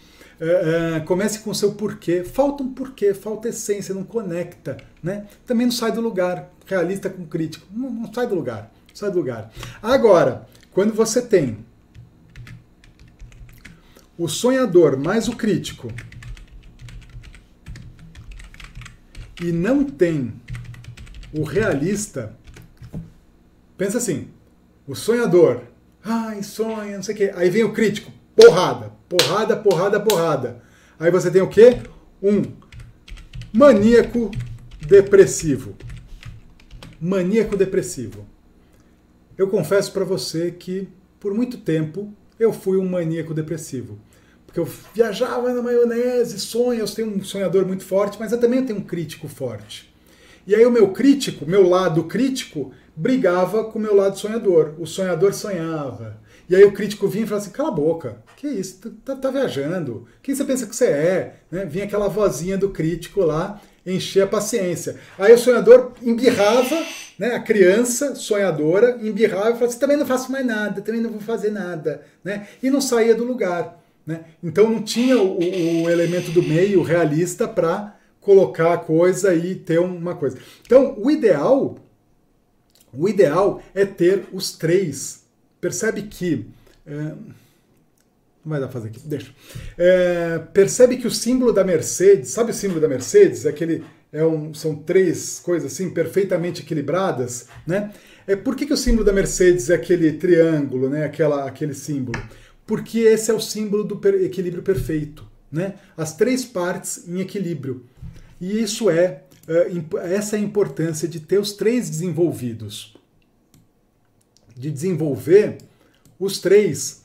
Uh, comece com o seu porquê. Falta um porquê, falta essência, não conecta, né? Também não sai do lugar. Realista com crítico, não, não sai do lugar, sai do lugar. Agora, quando você tem o sonhador mais o crítico, e não tem o realista, pensa assim, o sonhador, ai, sonha, não sei o quê. Aí vem o crítico, porrada, porrada, porrada, porrada. Aí você tem o quê? Um maníaco depressivo. Maníaco depressivo. Eu confesso para você que por muito tempo eu fui um maníaco depressivo. Porque eu viajava na maionese, sonho, eu tenho um sonhador muito forte, mas eu também tenho um crítico forte. E aí o meu crítico, meu lado crítico, brigava com o meu lado sonhador. O sonhador sonhava. E aí o crítico vinha e falava assim, cala a boca, que isso, tá, tá viajando, quem você pensa que você é? Né? Vinha aquela vozinha do crítico lá, encher a paciência. Aí o sonhador embirrava, né? a criança sonhadora embirrava e falava assim, também não faço mais nada, também não vou fazer nada. Né? E não saía do lugar. Né? Então não tinha o, o elemento do meio realista para colocar a coisa e ter uma coisa. Então o ideal, o ideal é ter os três. Percebe que é, não vai dar pra fazer aqui, deixa. É, percebe que o símbolo da Mercedes, sabe o símbolo da Mercedes? É aquele, é um, são três coisas assim perfeitamente equilibradas, né? É por que, que o símbolo da Mercedes é aquele triângulo, né? Aquela, aquele símbolo? porque esse é o símbolo do equilíbrio perfeito, né? As três partes em equilíbrio. E isso é essa é a importância de ter os três desenvolvidos. De desenvolver os três.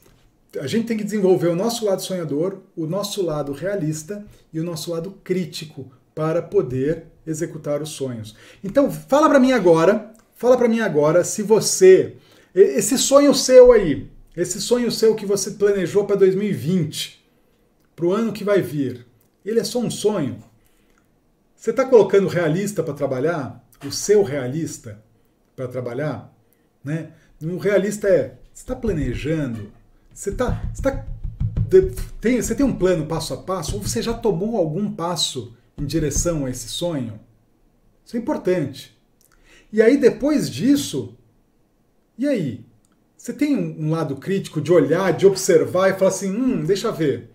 A gente tem que desenvolver o nosso lado sonhador, o nosso lado realista e o nosso lado crítico para poder executar os sonhos. Então, fala para mim agora, fala para mim agora se você esse sonho seu aí, esse sonho seu que você planejou para 2020, para o ano que vai vir, ele é só um sonho? Você está colocando realista para trabalhar? O seu realista para trabalhar? Né? Um realista é, você está planejando? Você, tá, você, tá, tem, você tem um plano passo a passo? Ou você já tomou algum passo em direção a esse sonho? Isso é importante. E aí, depois disso, e aí? Você tem um lado crítico de olhar, de observar e falar assim: hum, deixa ver.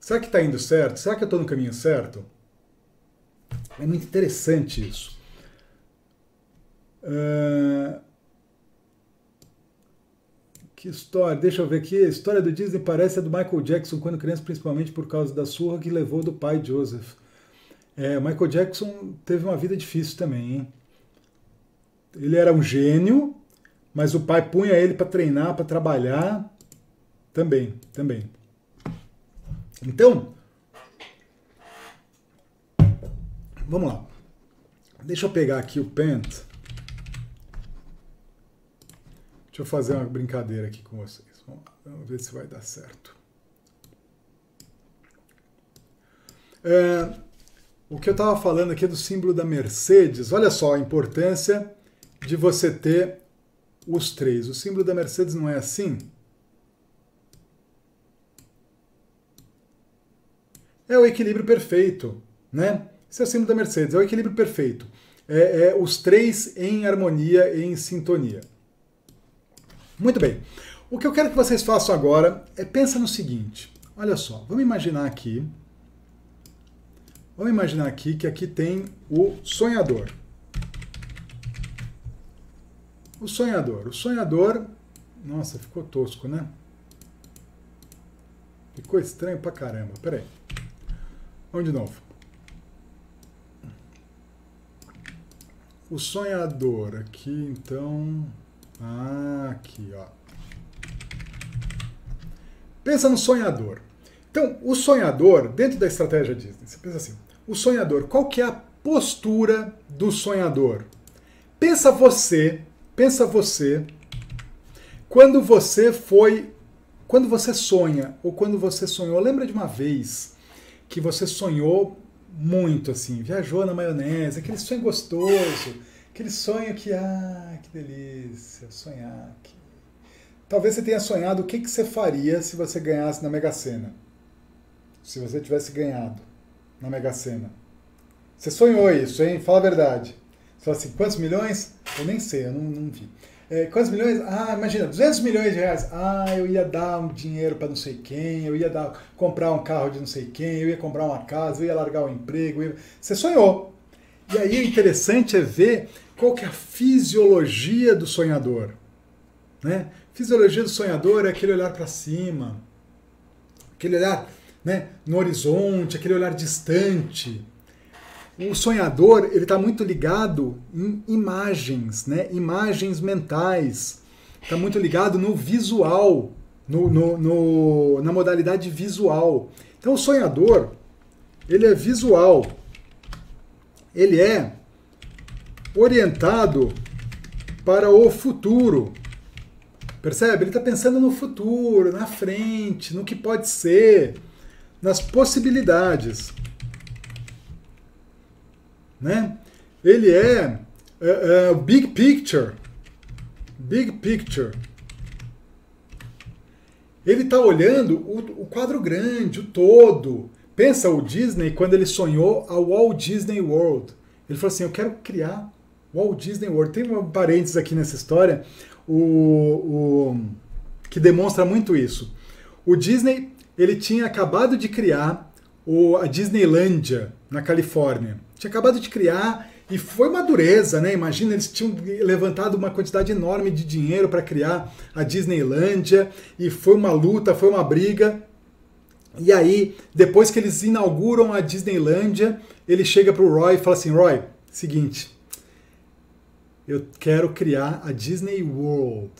Será que está indo certo? Será que eu estou no caminho certo? É muito interessante isso. Uh... Que história, deixa eu ver aqui. A história do Disney parece a do Michael Jackson quando criança, principalmente por causa da surra que levou do pai Joseph. É, o Michael Jackson teve uma vida difícil também, hein? Ele era um gênio, mas o pai punha ele para treinar, para trabalhar, também, também. Então, vamos lá. Deixa eu pegar aqui o Pent. Deixa eu fazer uma brincadeira aqui com vocês. Vamos, lá, vamos ver se vai dar certo. É, o que eu estava falando aqui é do símbolo da Mercedes. Olha só a importância de você ter os três. O símbolo da Mercedes não é assim? É o equilíbrio perfeito, né? Esse é o símbolo da Mercedes, é o equilíbrio perfeito. É, é os três em harmonia em sintonia. Muito bem. O que eu quero que vocês façam agora é pensa no seguinte. Olha só, vamos imaginar aqui. Vamos imaginar aqui que aqui tem o sonhador. O sonhador. O sonhador. Nossa, ficou tosco, né? Ficou estranho pra caramba. Peraí. Vamos de novo. O sonhador aqui, então. Ah, aqui, ó. Pensa no sonhador. Então, o sonhador, dentro da estratégia Disney, você pensa assim: o sonhador, qual que é a postura do sonhador? Pensa você Pensa você, quando você foi, quando você sonha ou quando você sonhou, lembra de uma vez que você sonhou muito assim, viajou na maionese, aquele sonho gostoso, aquele sonho que, ah, que delícia, sonhar. Que... Talvez você tenha sonhado o que, que você faria se você ganhasse na Mega Sena. Se você tivesse ganhado na Mega Sena. Você sonhou isso, hein? Fala a verdade. Você fala assim, quantos milhões? Eu nem sei, eu não, não vi. É, quantos milhões? Ah, imagina, 200 milhões de reais. Ah, eu ia dar um dinheiro para não sei quem, eu ia dar, comprar um carro de não sei quem, eu ia comprar uma casa, eu ia largar o emprego. Ia... Você sonhou. E aí o interessante é ver qual que é a fisiologia do sonhador. Né? Fisiologia do sonhador é aquele olhar para cima, aquele olhar né, no horizonte, aquele olhar distante o sonhador ele está muito ligado em imagens, né? imagens mentais, está muito ligado no visual, no, no, no, na modalidade visual. Então o sonhador ele é visual, ele é orientado para o futuro. Percebe? Ele está pensando no futuro, na frente, no que pode ser, nas possibilidades né? Ele é, é, é big picture, big picture. Ele está olhando o, o quadro grande, o todo. Pensa o Disney quando ele sonhou a Walt Disney World. Ele falou assim: Eu quero criar Walt Disney World. Tem um parênteses aqui nessa história o, o, que demonstra muito isso. O Disney ele tinha acabado de criar o, a Disneylandia na Califórnia. Tinha acabado de criar e foi uma dureza, né? Imagina, eles tinham levantado uma quantidade enorme de dinheiro para criar a Disneylândia e foi uma luta, foi uma briga. E aí, depois que eles inauguram a Disneylândia, ele chega pro Roy e fala assim: Roy, seguinte, eu quero criar a Disney World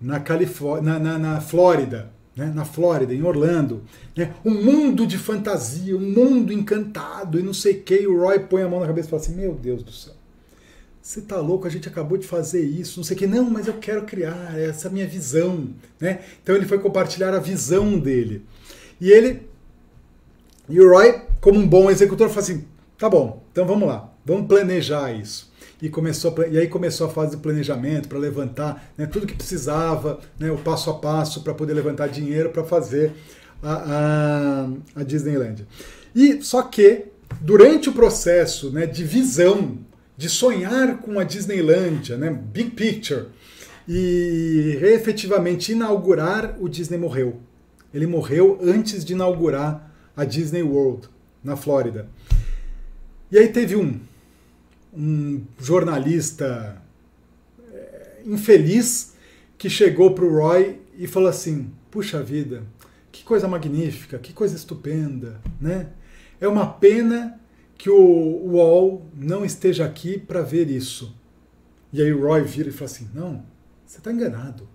na, Califórnia, na, na, na Flórida, né? na Flórida, em Orlando. Né? Um mundo de fantasia, um mundo encantado e não sei o que. E o Roy põe a mão na cabeça e fala assim: Meu Deus do céu, você tá louco? A gente acabou de fazer isso, não sei o que. Não, mas eu quero criar essa minha visão. Né? Então ele foi compartilhar a visão dele. E ele. E o Roy, como um bom executor, falou assim: Tá bom, então vamos lá, vamos planejar isso e começou a, e aí começou a fase de planejamento para levantar né, tudo que precisava, né, o passo a passo para poder levantar dinheiro para fazer a, a, a Disneyland. E só que durante o processo né, de visão, de sonhar com a Disneylândia, né, big picture, e efetivamente inaugurar, o Disney morreu. Ele morreu antes de inaugurar a Disney World na Flórida. E aí teve um um jornalista é, infeliz que chegou para o Roy e falou assim: Puxa vida, que coisa magnífica, que coisa estupenda, né? É uma pena que o Wall não esteja aqui para ver isso. E aí o Roy vira e fala assim: Não, você está enganado.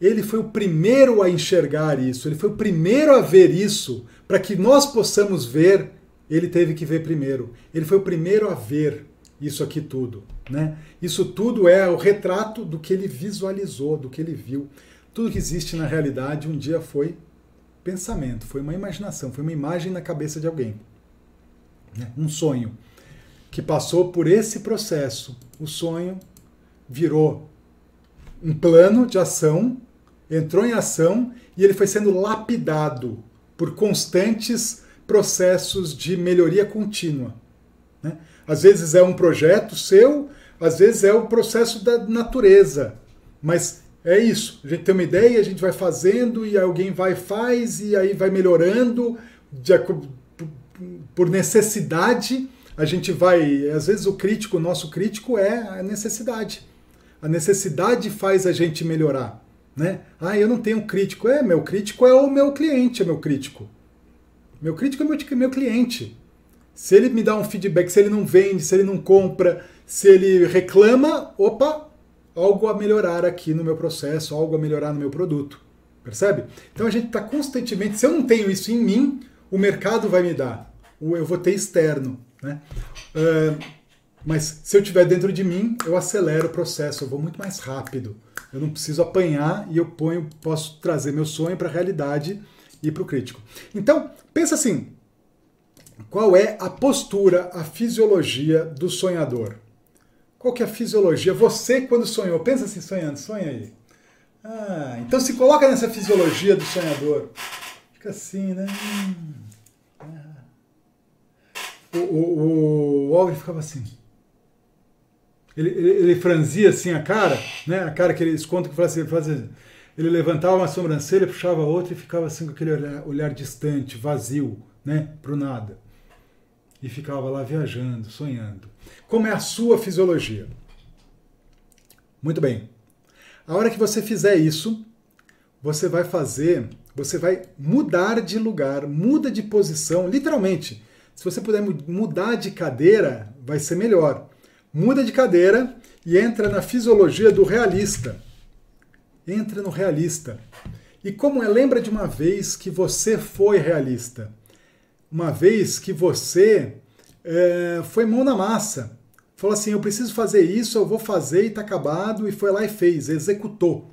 Ele foi o primeiro a enxergar isso, ele foi o primeiro a ver isso, para que nós possamos ver ele teve que ver primeiro. Ele foi o primeiro a ver isso aqui tudo. Né? Isso tudo é o retrato do que ele visualizou, do que ele viu. Tudo que existe na realidade um dia foi pensamento, foi uma imaginação, foi uma imagem na cabeça de alguém. Né? Um sonho que passou por esse processo. O sonho virou um plano de ação, entrou em ação e ele foi sendo lapidado por constantes processos de melhoria contínua. Né? Às vezes é um projeto seu, às vezes é o um processo da natureza, mas é isso. A gente tem uma ideia, a gente vai fazendo e alguém vai faz e aí vai melhorando de, por necessidade. A gente vai, às vezes o crítico, o nosso crítico é a necessidade. A necessidade faz a gente melhorar, né? Ah, eu não tenho crítico. É, meu crítico é o meu cliente, é meu crítico. Meu crítico é meu, meu cliente. Se ele me dá um feedback, se ele não vende, se ele não compra, se ele reclama, opa, algo a melhorar aqui no meu processo, algo a melhorar no meu produto. Percebe? Então a gente está constantemente. Se eu não tenho isso em mim, o mercado vai me dar. Eu vou ter externo. Né? Uh, mas se eu tiver dentro de mim, eu acelero o processo, eu vou muito mais rápido. Eu não preciso apanhar e eu ponho, posso trazer meu sonho para a realidade e para o crítico. Então, pensa assim: qual é a postura, a fisiologia do sonhador? Qual que é a fisiologia? Você, quando sonhou, pensa assim, sonhando, sonha aí. Ah, então se coloca nessa fisiologia do sonhador. Fica assim, né? O, o, o Oliver ficava assim. Ele, ele, ele, franzia assim a cara, né? A cara que eles contam que fala assim, ele fala assim ele levantava uma sobrancelha, puxava outra e ficava assim com aquele olhar, olhar distante, vazio, né, para o nada. E ficava lá viajando, sonhando. Como é a sua fisiologia? Muito bem. A hora que você fizer isso, você vai fazer, você vai mudar de lugar, muda de posição, literalmente. Se você puder mudar de cadeira, vai ser melhor. Muda de cadeira e entra na fisiologia do realista entra no realista. E como é, lembra de uma vez que você foi realista, uma vez que você é, foi mão na massa, falou assim, eu preciso fazer isso, eu vou fazer e está acabado, e foi lá e fez, executou,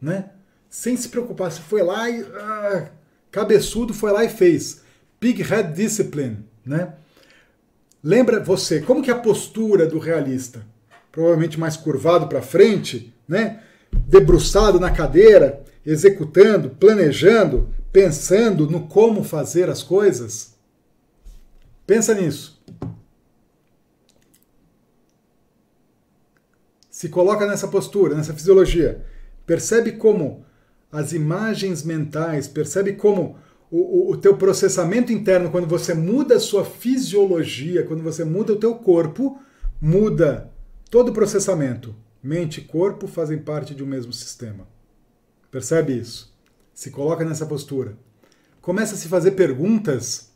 né? Sem se preocupar, se foi lá e ah, cabeçudo foi lá e fez. Big Head Discipline, né? Lembra você, como que é a postura do realista? Provavelmente mais curvado para frente, né? debruçado na cadeira, executando, planejando, pensando no como fazer as coisas? Pensa nisso. Se coloca nessa postura, nessa fisiologia. Percebe como as imagens mentais, percebe como o, o, teu processamento interno, quando você muda a sua fisiologia, quando você muda o teu corpo, muda todo o processamento. Mente e corpo fazem parte de um mesmo sistema. Percebe isso? Se coloca nessa postura. começa a se fazer perguntas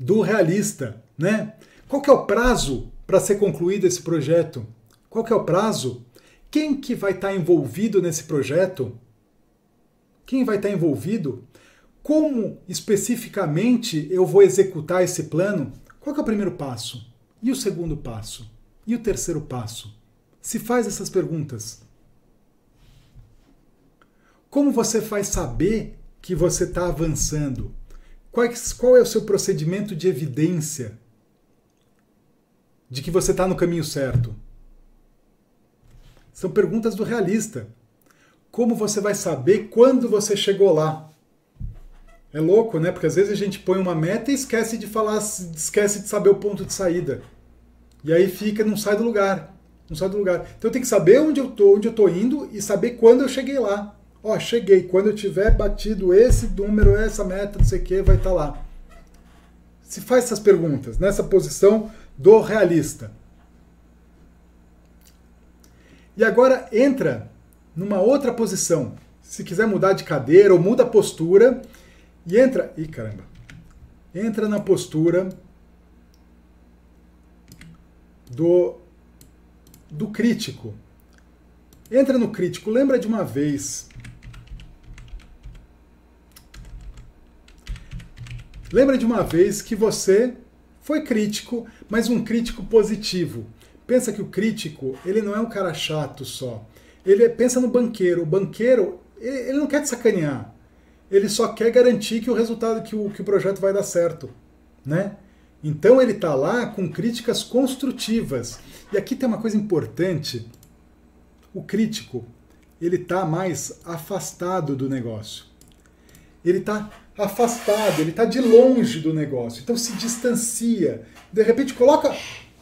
do realista, né? Qual que é o prazo para ser concluído esse projeto? Qual que é o prazo? Quem que vai estar tá envolvido nesse projeto? Quem vai estar tá envolvido? Como especificamente eu vou executar esse plano? Qual é o primeiro passo? E o segundo passo? E o terceiro passo? Se faz essas perguntas. Como você faz saber que você está avançando? Qual é o seu procedimento de evidência de que você está no caminho certo? São perguntas do realista. Como você vai saber quando você chegou lá? É louco, né? Porque às vezes a gente põe uma meta e esquece de falar, esquece de saber o ponto de saída. E aí fica, não sai do lugar. Não sai do lugar. Então eu tenho que saber onde eu tô, onde eu tô indo e saber quando eu cheguei lá. Ó, cheguei. Quando eu tiver batido esse número, essa meta, não sei o que, vai estar tá lá. Se faz essas perguntas nessa posição do realista. E agora entra numa outra posição. Se quiser mudar de cadeira ou muda a postura e entra. Ih, caramba. Entra na postura do, do crítico. Entra no crítico. Lembra de uma vez. Lembra de uma vez que você foi crítico, mas um crítico positivo. Pensa que o crítico, ele não é um cara chato só. Ele é, pensa no banqueiro. O banqueiro, ele, ele não quer te sacanear. Ele só quer garantir que o resultado, que o, que o projeto vai dar certo, né? Então ele está lá com críticas construtivas. E aqui tem uma coisa importante. O crítico, ele está mais afastado do negócio. Ele está afastado, ele está de longe do negócio. Então se distancia. De repente coloca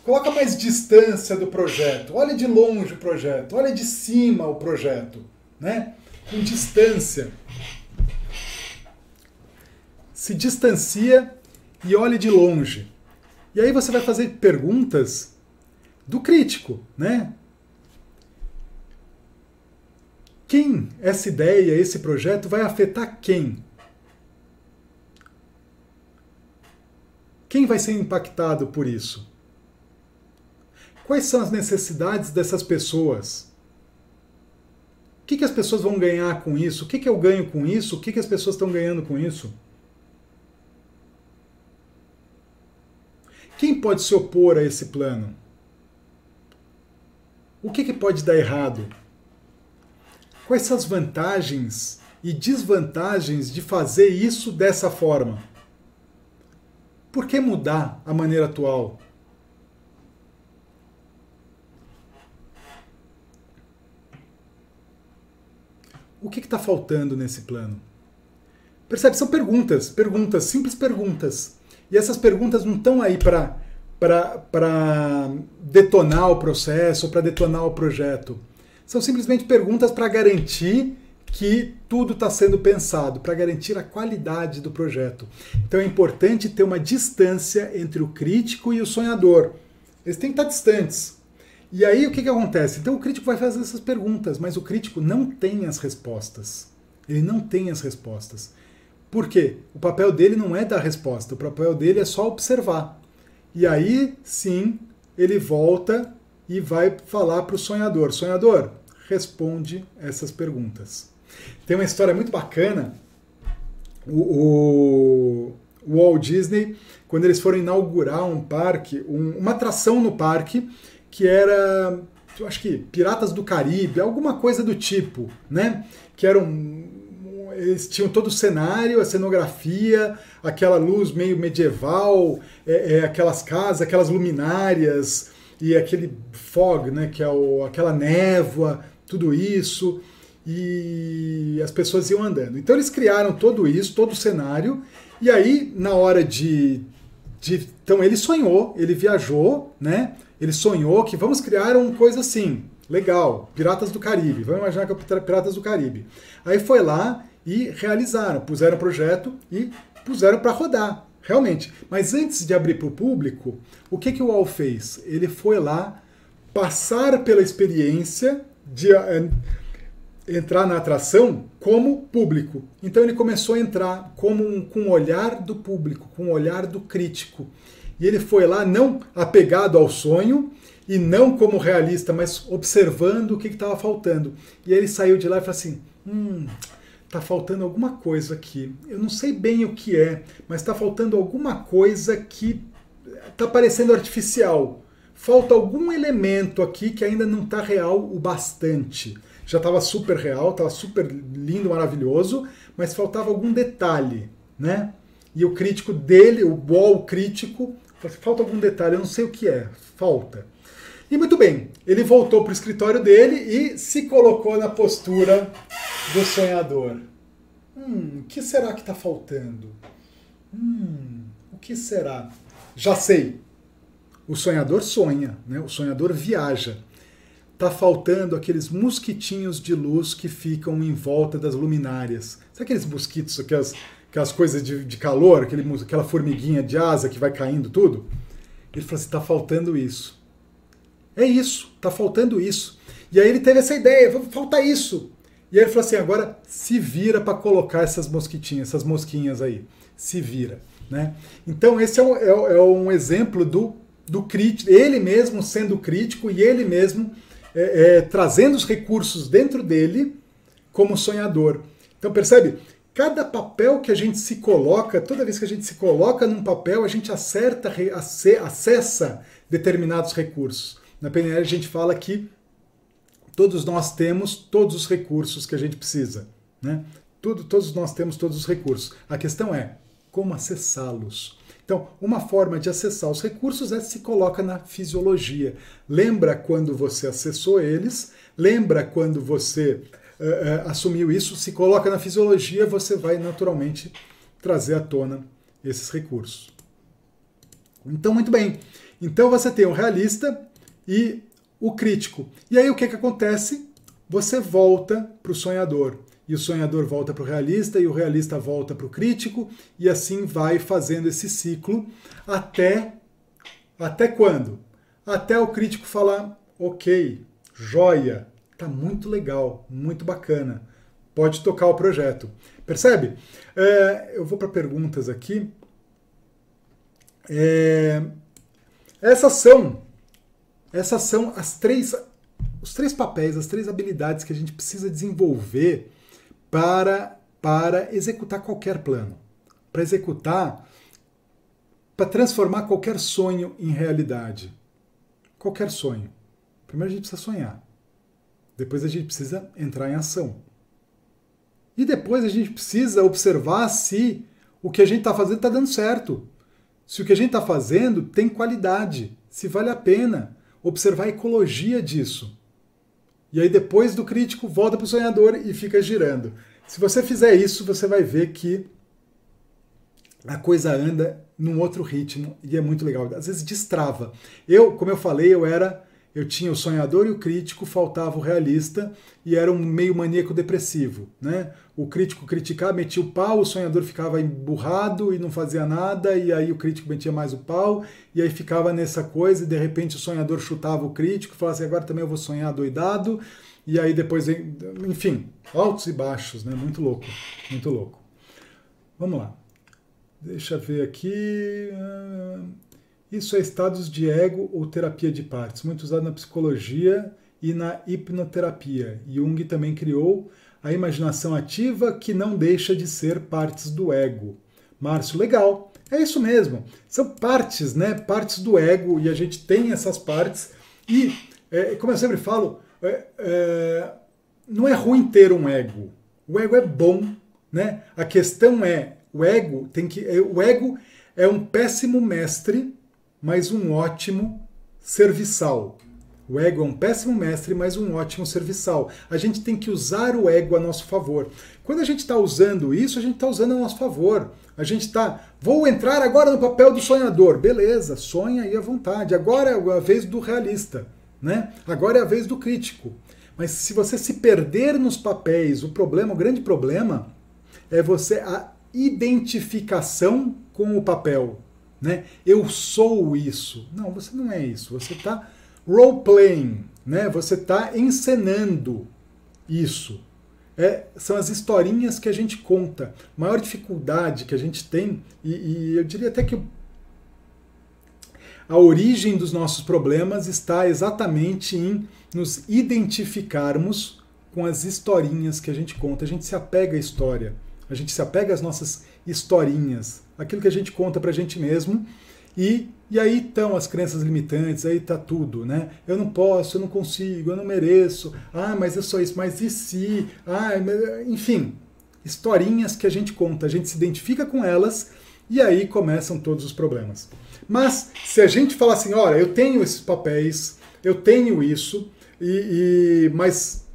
Coloca mais distância do projeto. Olha de longe o projeto. Olha de cima o projeto. Né? Com distância. Se distancia e olhe de longe. E aí você vai fazer perguntas do crítico, né? Quem essa ideia, esse projeto vai afetar quem? Quem vai ser impactado por isso? Quais são as necessidades dessas pessoas? O que, que as pessoas vão ganhar com isso? O que, que eu ganho com isso? O que, que as pessoas estão ganhando com isso? Quem pode se opor a esse plano? O que, que pode dar errado? Quais são as vantagens e desvantagens de fazer isso dessa forma? Por que mudar a maneira atual? o que está faltando nesse plano? Percebe? São perguntas, perguntas, simples perguntas. E essas perguntas não estão aí para detonar o processo, para detonar o projeto. São simplesmente perguntas para garantir que tudo está sendo pensado, para garantir a qualidade do projeto. Então é importante ter uma distância entre o crítico e o sonhador. Eles têm que estar distantes. E aí o que, que acontece? Então o crítico vai fazer essas perguntas, mas o crítico não tem as respostas. Ele não tem as respostas. Por quê? O papel dele não é dar resposta, o papel dele é só observar. E aí sim ele volta e vai falar para o sonhador: Sonhador, responde essas perguntas. Tem uma história muito bacana. O, o Walt Disney, quando eles foram inaugurar um parque, um, uma atração no parque, que era, eu acho que Piratas do Caribe, alguma coisa do tipo, né? Que eram eles tinham todo o cenário, a cenografia, aquela luz meio medieval, é, é, aquelas casas, aquelas luminárias e aquele fog, né, que é o, aquela névoa, tudo isso, e as pessoas iam andando. Então eles criaram todo isso, todo o cenário, e aí na hora de, de então ele sonhou, ele viajou, né? ele sonhou que vamos criar uma coisa assim, legal, Piratas do Caribe, vamos imaginar que é Piratas do Caribe. Aí foi lá e realizaram, puseram projeto e puseram para rodar, realmente. Mas antes de abrir para o público, o que, que o UOL fez? Ele foi lá passar pela experiência de uh, entrar na atração como público. Então ele começou a entrar como um, com o olhar do público, com o olhar do crítico. E ele foi lá não apegado ao sonho e não como realista, mas observando o que estava faltando. E ele saiu de lá e falou assim: hum, tá faltando alguma coisa aqui. Eu não sei bem o que é, mas está faltando alguma coisa que está parecendo artificial. Falta algum elemento aqui que ainda não está real o bastante. Já estava super real, estava super lindo, maravilhoso, mas faltava algum detalhe, né? E o crítico dele, o wall crítico, falta algum detalhe, eu não sei o que é, falta. E muito bem, ele voltou para o escritório dele e se colocou na postura do sonhador. Hum, o que será que está faltando? Hum, o que será? Já sei. O sonhador sonha, né? o sonhador viaja. Está faltando aqueles mosquitinhos de luz que ficam em volta das luminárias. Sabe aqueles mosquitos, aquelas, aquelas coisas de, de calor, aquele, aquela formiguinha de asa que vai caindo tudo? Ele falou assim: está faltando isso. É isso, tá faltando isso. E aí ele teve essa ideia, falta isso. E aí ele falou assim: agora se vira para colocar essas mosquitinhas, essas mosquinhas aí. Se vira. Né? Então, esse é um, é, é um exemplo do, do crítico, ele mesmo sendo crítico e ele mesmo é, é, trazendo os recursos dentro dele como sonhador. Então, percebe? Cada papel que a gente se coloca, toda vez que a gente se coloca num papel, a gente acerta, acessa determinados recursos. Na PNL a gente fala que todos nós temos todos os recursos que a gente precisa. Né? Tudo, todos nós temos todos os recursos. A questão é como acessá-los. Então, uma forma de acessar os recursos é se coloca na fisiologia. Lembra quando você acessou eles, lembra quando você uh, uh, assumiu isso, se coloca na fisiologia, você vai naturalmente trazer à tona esses recursos. Então, muito bem. Então você tem o realista, e o crítico. E aí o que, que acontece? Você volta para o sonhador. E o sonhador volta para o realista, e o realista volta para o crítico, e assim vai fazendo esse ciclo até. Até quando? Até o crítico falar: ok, joia, tá muito legal, muito bacana, pode tocar o projeto. Percebe? É, eu vou para perguntas aqui. É, essas são essas são as três, os três papéis, as três habilidades que a gente precisa desenvolver para, para executar qualquer plano. Para executar, para transformar qualquer sonho em realidade. Qualquer sonho. Primeiro a gente precisa sonhar. Depois a gente precisa entrar em ação. E depois a gente precisa observar se o que a gente está fazendo está dando certo. Se o que a gente está fazendo tem qualidade, se vale a pena observar a ecologia disso. E aí depois do crítico, volta para o sonhador e fica girando. Se você fizer isso, você vai ver que a coisa anda num outro ritmo e é muito legal. Às vezes destrava. Eu, como eu falei, eu era eu tinha o sonhador e o crítico, faltava o realista e era um meio maníaco depressivo. Né? O crítico criticava, metia o pau, o sonhador ficava emburrado e não fazia nada, e aí o crítico metia mais o pau, e aí ficava nessa coisa, e de repente o sonhador chutava o crítico, falava assim, agora também eu vou sonhar doidado, e aí depois, enfim, altos e baixos, né? muito louco, muito louco. Vamos lá. Deixa eu ver aqui. Isso é estados de ego ou terapia de partes, muito usado na psicologia e na hipnoterapia. Jung também criou a imaginação ativa que não deixa de ser partes do ego. Márcio, legal. É isso mesmo. São partes, né? Partes do ego e a gente tem essas partes. E, é, como eu sempre falo, é, é, não é ruim ter um ego. O ego é bom, né? A questão é o ego tem que é, o ego é um péssimo mestre mas um ótimo serviçal. O ego é um péssimo mestre, mas um ótimo serviçal. A gente tem que usar o ego a nosso favor. Quando a gente está usando isso, a gente está usando a nosso favor. A gente está, vou entrar agora no papel do sonhador. Beleza, sonha aí à vontade. Agora é a vez do realista, né? Agora é a vez do crítico. Mas se você se perder nos papéis, o problema, o grande problema é você a identificação com o papel né? Eu sou isso. Não, você não é isso. Você está role-playing, né? Você está encenando isso, é, são as historinhas que a gente conta. A maior dificuldade que a gente tem, e, e eu diria até que a origem dos nossos problemas está exatamente em nos identificarmos com as historinhas que a gente conta. A gente se apega à história, a gente se apega às nossas historinhas, aquilo que a gente conta para a gente mesmo. E, e aí estão as crenças limitantes, aí está tudo, né? Eu não posso, eu não consigo, eu não mereço. Ah, mas eu sou isso, mas e se? Ah, enfim, historinhas que a gente conta, a gente se identifica com elas e aí começam todos os problemas. Mas se a gente falar assim, olha, eu tenho esses papéis, eu tenho isso, e, e mas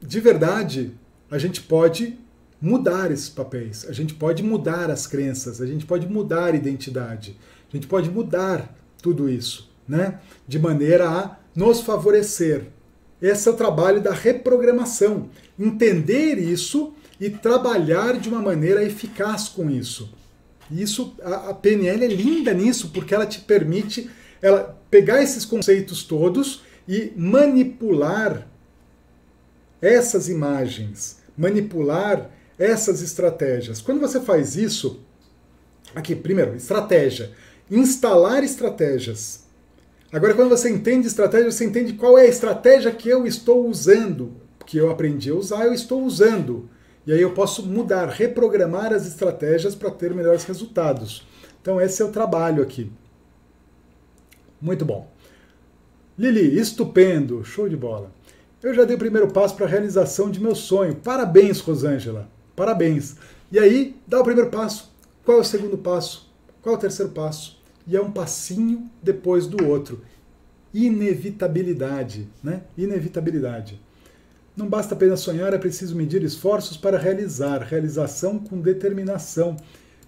de verdade a gente pode mudar esses papéis, a gente pode mudar as crenças, a gente pode mudar a identidade, a gente pode mudar tudo isso, né? De maneira a nos favorecer. Esse é o trabalho da reprogramação, entender isso e trabalhar de uma maneira eficaz com isso. Isso, a, a PNL é linda nisso, porque ela te permite ela pegar esses conceitos todos e manipular essas imagens, manipular essas estratégias. Quando você faz isso, aqui, primeiro, estratégia, instalar estratégias. Agora, quando você entende estratégia, você entende qual é a estratégia que eu estou usando, que eu aprendi a usar, eu estou usando. E aí eu posso mudar, reprogramar as estratégias para ter melhores resultados. Então esse é o trabalho aqui. Muito bom. Lili, estupendo, show de bola. Eu já dei o primeiro passo para a realização de meu sonho. Parabéns, Rosângela. Parabéns. E aí, dá o primeiro passo. Qual é o segundo passo? Qual é o terceiro passo? E é um passinho depois do outro. Inevitabilidade, né? Inevitabilidade. Não basta apenas sonhar, é preciso medir esforços para realizar, realização com determinação.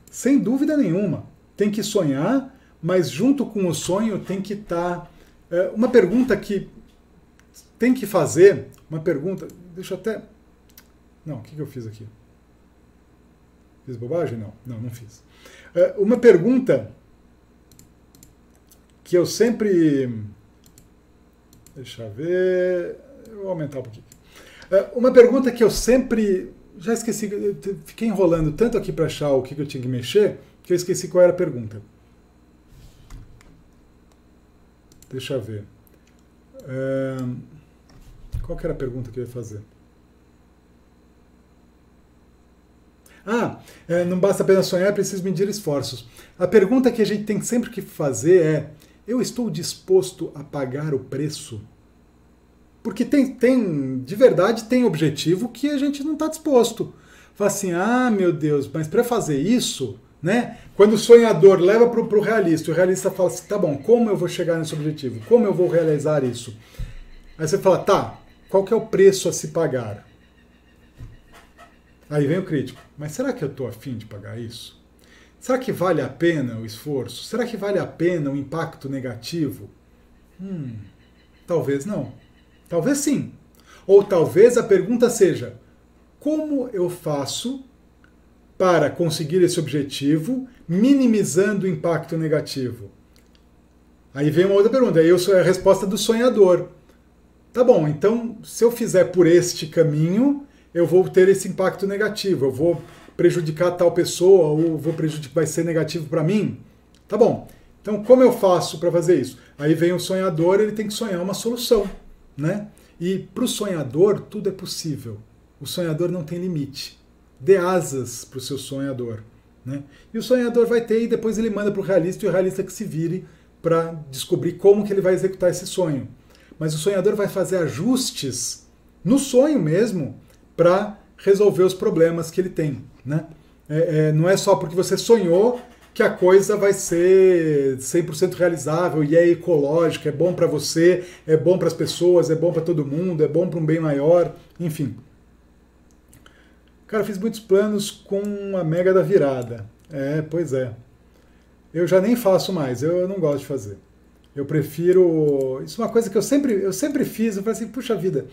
Sem dúvida nenhuma. Tem que sonhar, mas junto com o sonho tem que estar. Tá, é, uma pergunta que tem que fazer, uma pergunta. Deixa eu até. Não, o que, que eu fiz aqui? Fiz bobagem? Não, não, não fiz. É, uma pergunta que eu sempre. Deixa eu ver. Eu vou aumentar um pouquinho. É, uma pergunta que eu sempre. Já esqueci, fiquei enrolando tanto aqui para achar o que eu tinha que mexer, que eu esqueci qual era a pergunta. Deixa eu ver. É, qual que era a pergunta que eu ia fazer? Ah, é, não basta apenas sonhar, é preciso medir esforços. A pergunta que a gente tem sempre que fazer é: eu estou disposto a pagar o preço porque tem, tem, de verdade, tem objetivo que a gente não está disposto. Fala assim, ah, meu Deus, mas para fazer isso, né? Quando o sonhador leva para o realista, o realista fala assim, tá bom, como eu vou chegar nesse objetivo? Como eu vou realizar isso? Aí você fala, tá, qual que é o preço a se pagar? Aí vem o crítico, mas será que eu estou afim de pagar isso? Será que vale a pena o esforço? Será que vale a pena o impacto negativo? Hum, talvez não. Talvez sim. Ou talvez a pergunta seja: como eu faço para conseguir esse objetivo, minimizando o impacto negativo? Aí vem uma outra pergunta, aí eu sou a resposta do sonhador. Tá bom, então se eu fizer por este caminho, eu vou ter esse impacto negativo, eu vou prejudicar tal pessoa ou vou prejudicar, vai ser negativo para mim. Tá bom. Então como eu faço para fazer isso? Aí vem o sonhador, ele tem que sonhar uma solução né? E para o sonhador tudo é possível. O sonhador não tem limite. Dê asas para o seu sonhador. Né? E o sonhador vai ter e depois ele manda para o realista e o realista que se vire para descobrir como que ele vai executar esse sonho. Mas o sonhador vai fazer ajustes no sonho mesmo para resolver os problemas que ele tem. Né? É, é, não é só porque você sonhou que a coisa vai ser 100% realizável e é ecológica, é bom para você, é bom para as pessoas, é bom para todo mundo, é bom para um bem maior, enfim. Cara, fiz muitos planos com a mega da virada. É, pois é. Eu já nem faço mais, eu não gosto de fazer. Eu prefiro. Isso é uma coisa que eu sempre, eu sempre fiz. Eu falei assim, puxa vida,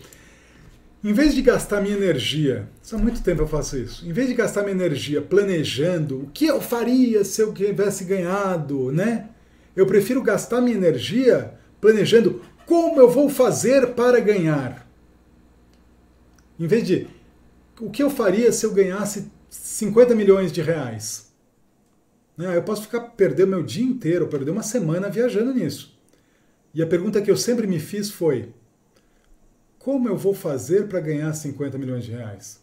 em vez de gastar minha energia, há muito tempo eu faço isso, em vez de gastar minha energia planejando o que eu faria se eu tivesse ganhado, né? Eu prefiro gastar minha energia planejando como eu vou fazer para ganhar. Em vez de o que eu faria se eu ganhasse 50 milhões de reais? Né? Eu posso ficar perder meu dia inteiro, perder uma semana viajando nisso. E a pergunta que eu sempre me fiz foi: como eu vou fazer para ganhar 50 milhões de reais?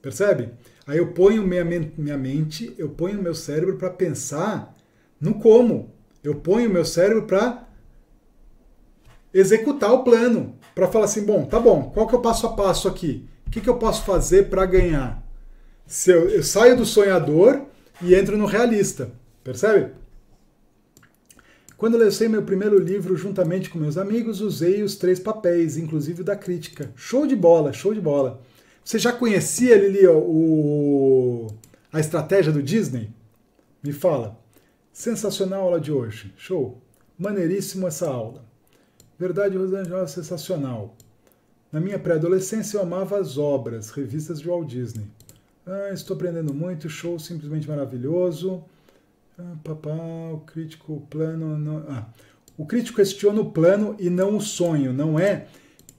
Percebe? Aí eu ponho minha, minha mente, eu ponho meu cérebro para pensar no como. Eu ponho meu cérebro para executar o plano, para falar assim, bom, tá bom, qual que é o passo a passo aqui? O que, que eu posso fazer para ganhar? Se eu, eu saio do sonhador e entro no realista, percebe? Quando lancei meu primeiro livro juntamente com meus amigos, usei os três papéis, inclusive o da crítica. Show de bola, show de bola. Você já conhecia, Lili, o, a estratégia do Disney? Me fala. Sensacional a aula de hoje. Show. Maneiríssimo essa aula. Verdade, Rosângela, sensacional. Na minha pré-adolescência eu amava as obras, revistas de Walt Disney. Ah, estou aprendendo muito, show simplesmente maravilhoso. O crítico, o plano. Não... Ah, o crítico questiona o plano e não o sonho, não é?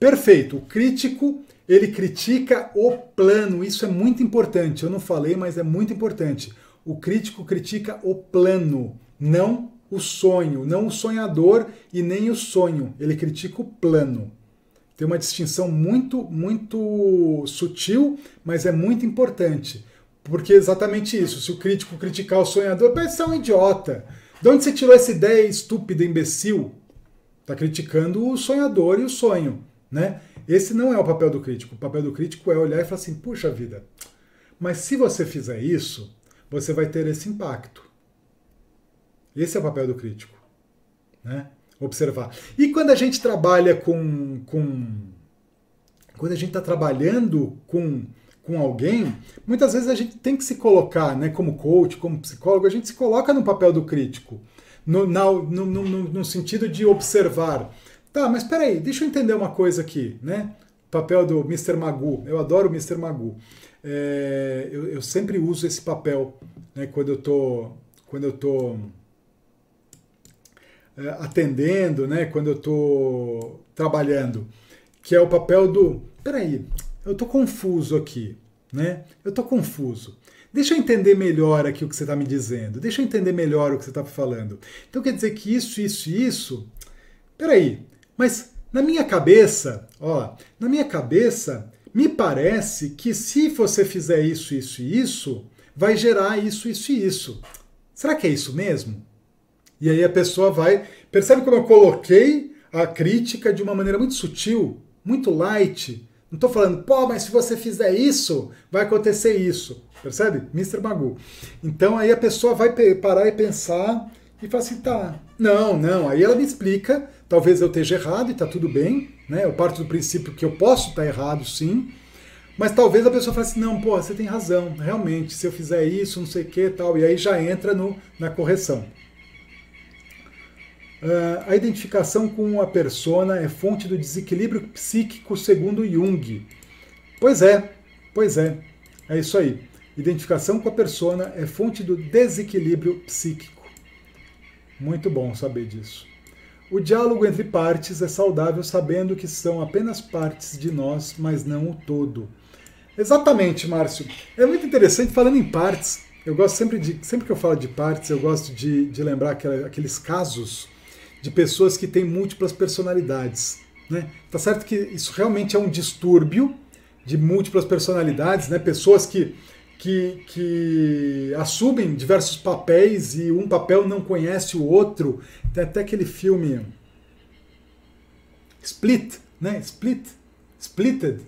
Perfeito. O crítico ele critica o plano. Isso é muito importante. Eu não falei, mas é muito importante. O crítico critica o plano, não o sonho, não o sonhador e nem o sonho. Ele critica o plano. Tem uma distinção muito, muito sutil, mas é muito importante. Porque é exatamente isso. Se o crítico criticar o sonhador, parece ser um idiota. De onde você tirou essa ideia estúpida, imbecil? Está criticando o sonhador e o sonho, né? Esse não é o papel do crítico. O papel do crítico é olhar e falar assim: puxa vida, mas se você fizer isso, você vai ter esse impacto. Esse é o papel do crítico. Né? Observar. E quando a gente trabalha com. com quando a gente está trabalhando com, com alguém, muitas vezes a gente tem que se colocar, né, como coach, como psicólogo, a gente se coloca no papel do crítico, no, na, no, no, no sentido de observar. Tá, mas peraí, deixa eu entender uma coisa aqui, né? Papel do Mr. Magoo. Eu adoro o Mr. Magoo. É, eu, eu, sempre uso esse papel né, quando eu tô, quando eu tô é, atendendo, né, quando eu tô trabalhando, que é o papel do, peraí, eu tô confuso aqui, né? Eu tô confuso. Deixa eu entender melhor aqui o que você está me dizendo. Deixa eu entender melhor o que você está falando. Então quer dizer que isso, isso e isso. Peraí, mas na minha cabeça, ó, na minha cabeça, me parece que se você fizer isso, isso e isso, vai gerar isso, isso e isso. Será que é isso mesmo? E aí a pessoa vai. Percebe como eu coloquei a crítica de uma maneira muito sutil, muito light. Não estou falando, pô, mas se você fizer isso, vai acontecer isso. Percebe? Mr. Magoo. Então aí a pessoa vai parar e pensar e falar assim, tá, não, não. Aí ela me explica Talvez eu esteja errado e está tudo bem, né? Eu parto do princípio que eu posso estar tá errado, sim. Mas talvez a pessoa fale assim, não, pô, você tem razão, realmente, se eu fizer isso, não sei o que tal, e aí já entra no, na correção. Uh, a identificação com a persona é fonte do desequilíbrio psíquico segundo Jung. Pois é, pois é, é isso aí. Identificação com a persona é fonte do desequilíbrio psíquico. Muito bom saber disso. O diálogo entre partes é saudável sabendo que são apenas partes de nós, mas não o todo. Exatamente, Márcio. É muito interessante falando em partes. Eu gosto sempre de, sempre que eu falo de partes, eu gosto de, de lembrar aqueles casos de pessoas que têm múltiplas personalidades. Né? Tá certo que isso realmente é um distúrbio de múltiplas personalidades, né? Pessoas que que, que assumem diversos papéis e um papel não conhece o outro. Tem até aquele filme Split, né? Split, Splitted,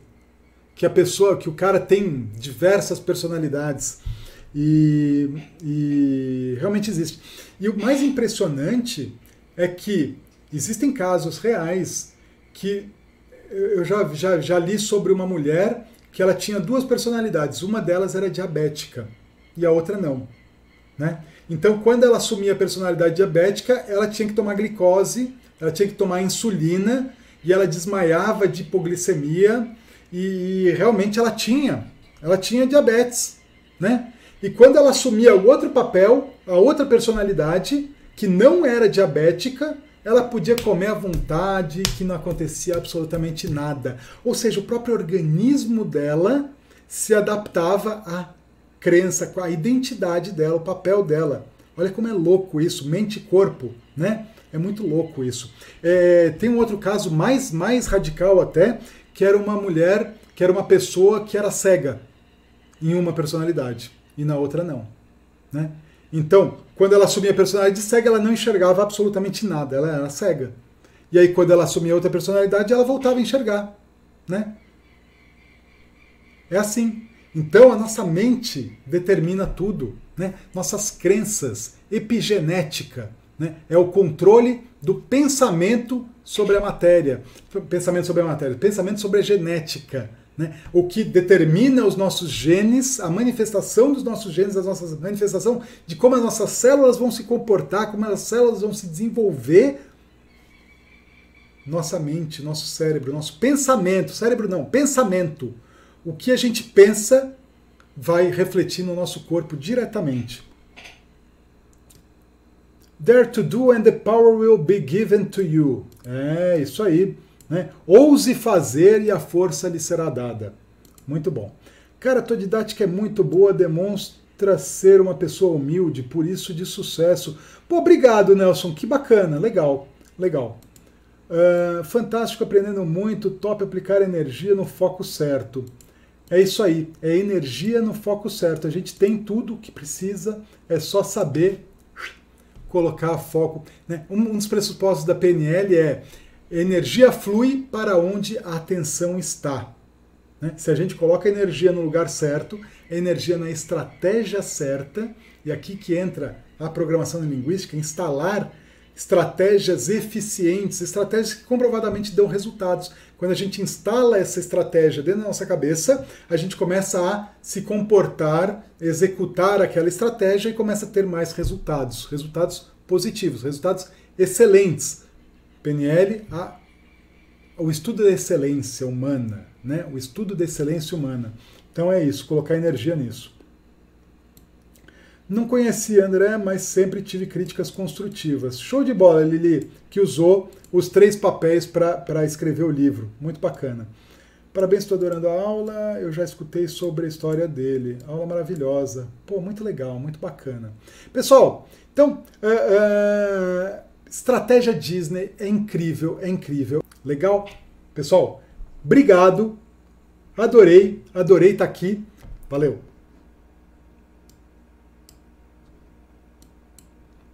que a pessoa, que o cara tem diversas personalidades e, e realmente existe. E o mais impressionante é que existem casos reais que eu já, já, já li sobre uma mulher que ela tinha duas personalidades. Uma delas era diabética e a outra não. Né? Então, quando ela assumia a personalidade diabética, ela tinha que tomar glicose, ela tinha que tomar insulina e ela desmaiava de hipoglicemia e, e realmente ela tinha, ela tinha diabetes, né? E quando ela assumia o outro papel, a outra personalidade que não era diabética, ela podia comer à vontade, que não acontecia absolutamente nada. Ou seja, o próprio organismo dela se adaptava à crença, à identidade dela, o papel dela. Olha como é louco isso, mente e corpo, né? É muito louco isso. É, tem um outro caso mais, mais radical até, que era uma mulher, que era uma pessoa que era cega em uma personalidade e na outra não. Né? Então, quando ela assumia a personalidade de cega, ela não enxergava absolutamente nada, ela era cega. E aí, quando ela assumia outra personalidade, ela voltava a enxergar. Né? É assim. Então, a nossa mente determina tudo. Né? Nossas crenças, epigenética, né? É o controle do pensamento sobre a matéria. Pensamento sobre a matéria, pensamento sobre a genética. Né? O que determina os nossos genes, a manifestação dos nossos genes, a nossa manifestação de como as nossas células vão se comportar, como as células vão se desenvolver. Nossa mente, nosso cérebro, nosso pensamento, cérebro não, pensamento. O que a gente pensa vai refletir no nosso corpo diretamente. Dare to do and the power will be given to you. É isso aí. Né? Ouse fazer e a força lhe será dada. Muito bom. Cara, tua didática é muito boa, demonstra ser uma pessoa humilde, por isso de sucesso. Pô, obrigado, Nelson. Que bacana. Legal, legal. Uh, fantástico, aprendendo muito. Top aplicar energia no foco certo. É isso aí. É energia no foco certo. A gente tem tudo o que precisa, é só saber colocar foco. Né? Um, dos pressupostos da PNL é energia flui para onde a atenção está. Né? Se a gente coloca a energia no lugar certo, energia na estratégia certa, e aqui que entra a programação linguística, instalar estratégias eficientes, estratégias que comprovadamente dão resultados. Quando a gente instala essa estratégia dentro da nossa cabeça, a gente começa a se comportar, executar aquela estratégia e começa a ter mais resultados, resultados positivos, resultados excelentes. PNL, a, o estudo da excelência humana, né? O estudo da excelência humana. Então é isso, colocar energia nisso. Não conhecia André, mas sempre tive críticas construtivas. Show de bola, Lili, que usou os três papéis para escrever o livro. Muito bacana. Parabéns, estou adorando a aula. Eu já escutei sobre a história dele. Aula maravilhosa. Pô, muito legal, muito bacana. Pessoal, então, uh, uh, estratégia Disney é incrível, é incrível. Legal? Pessoal, obrigado. Adorei, adorei estar aqui. Valeu.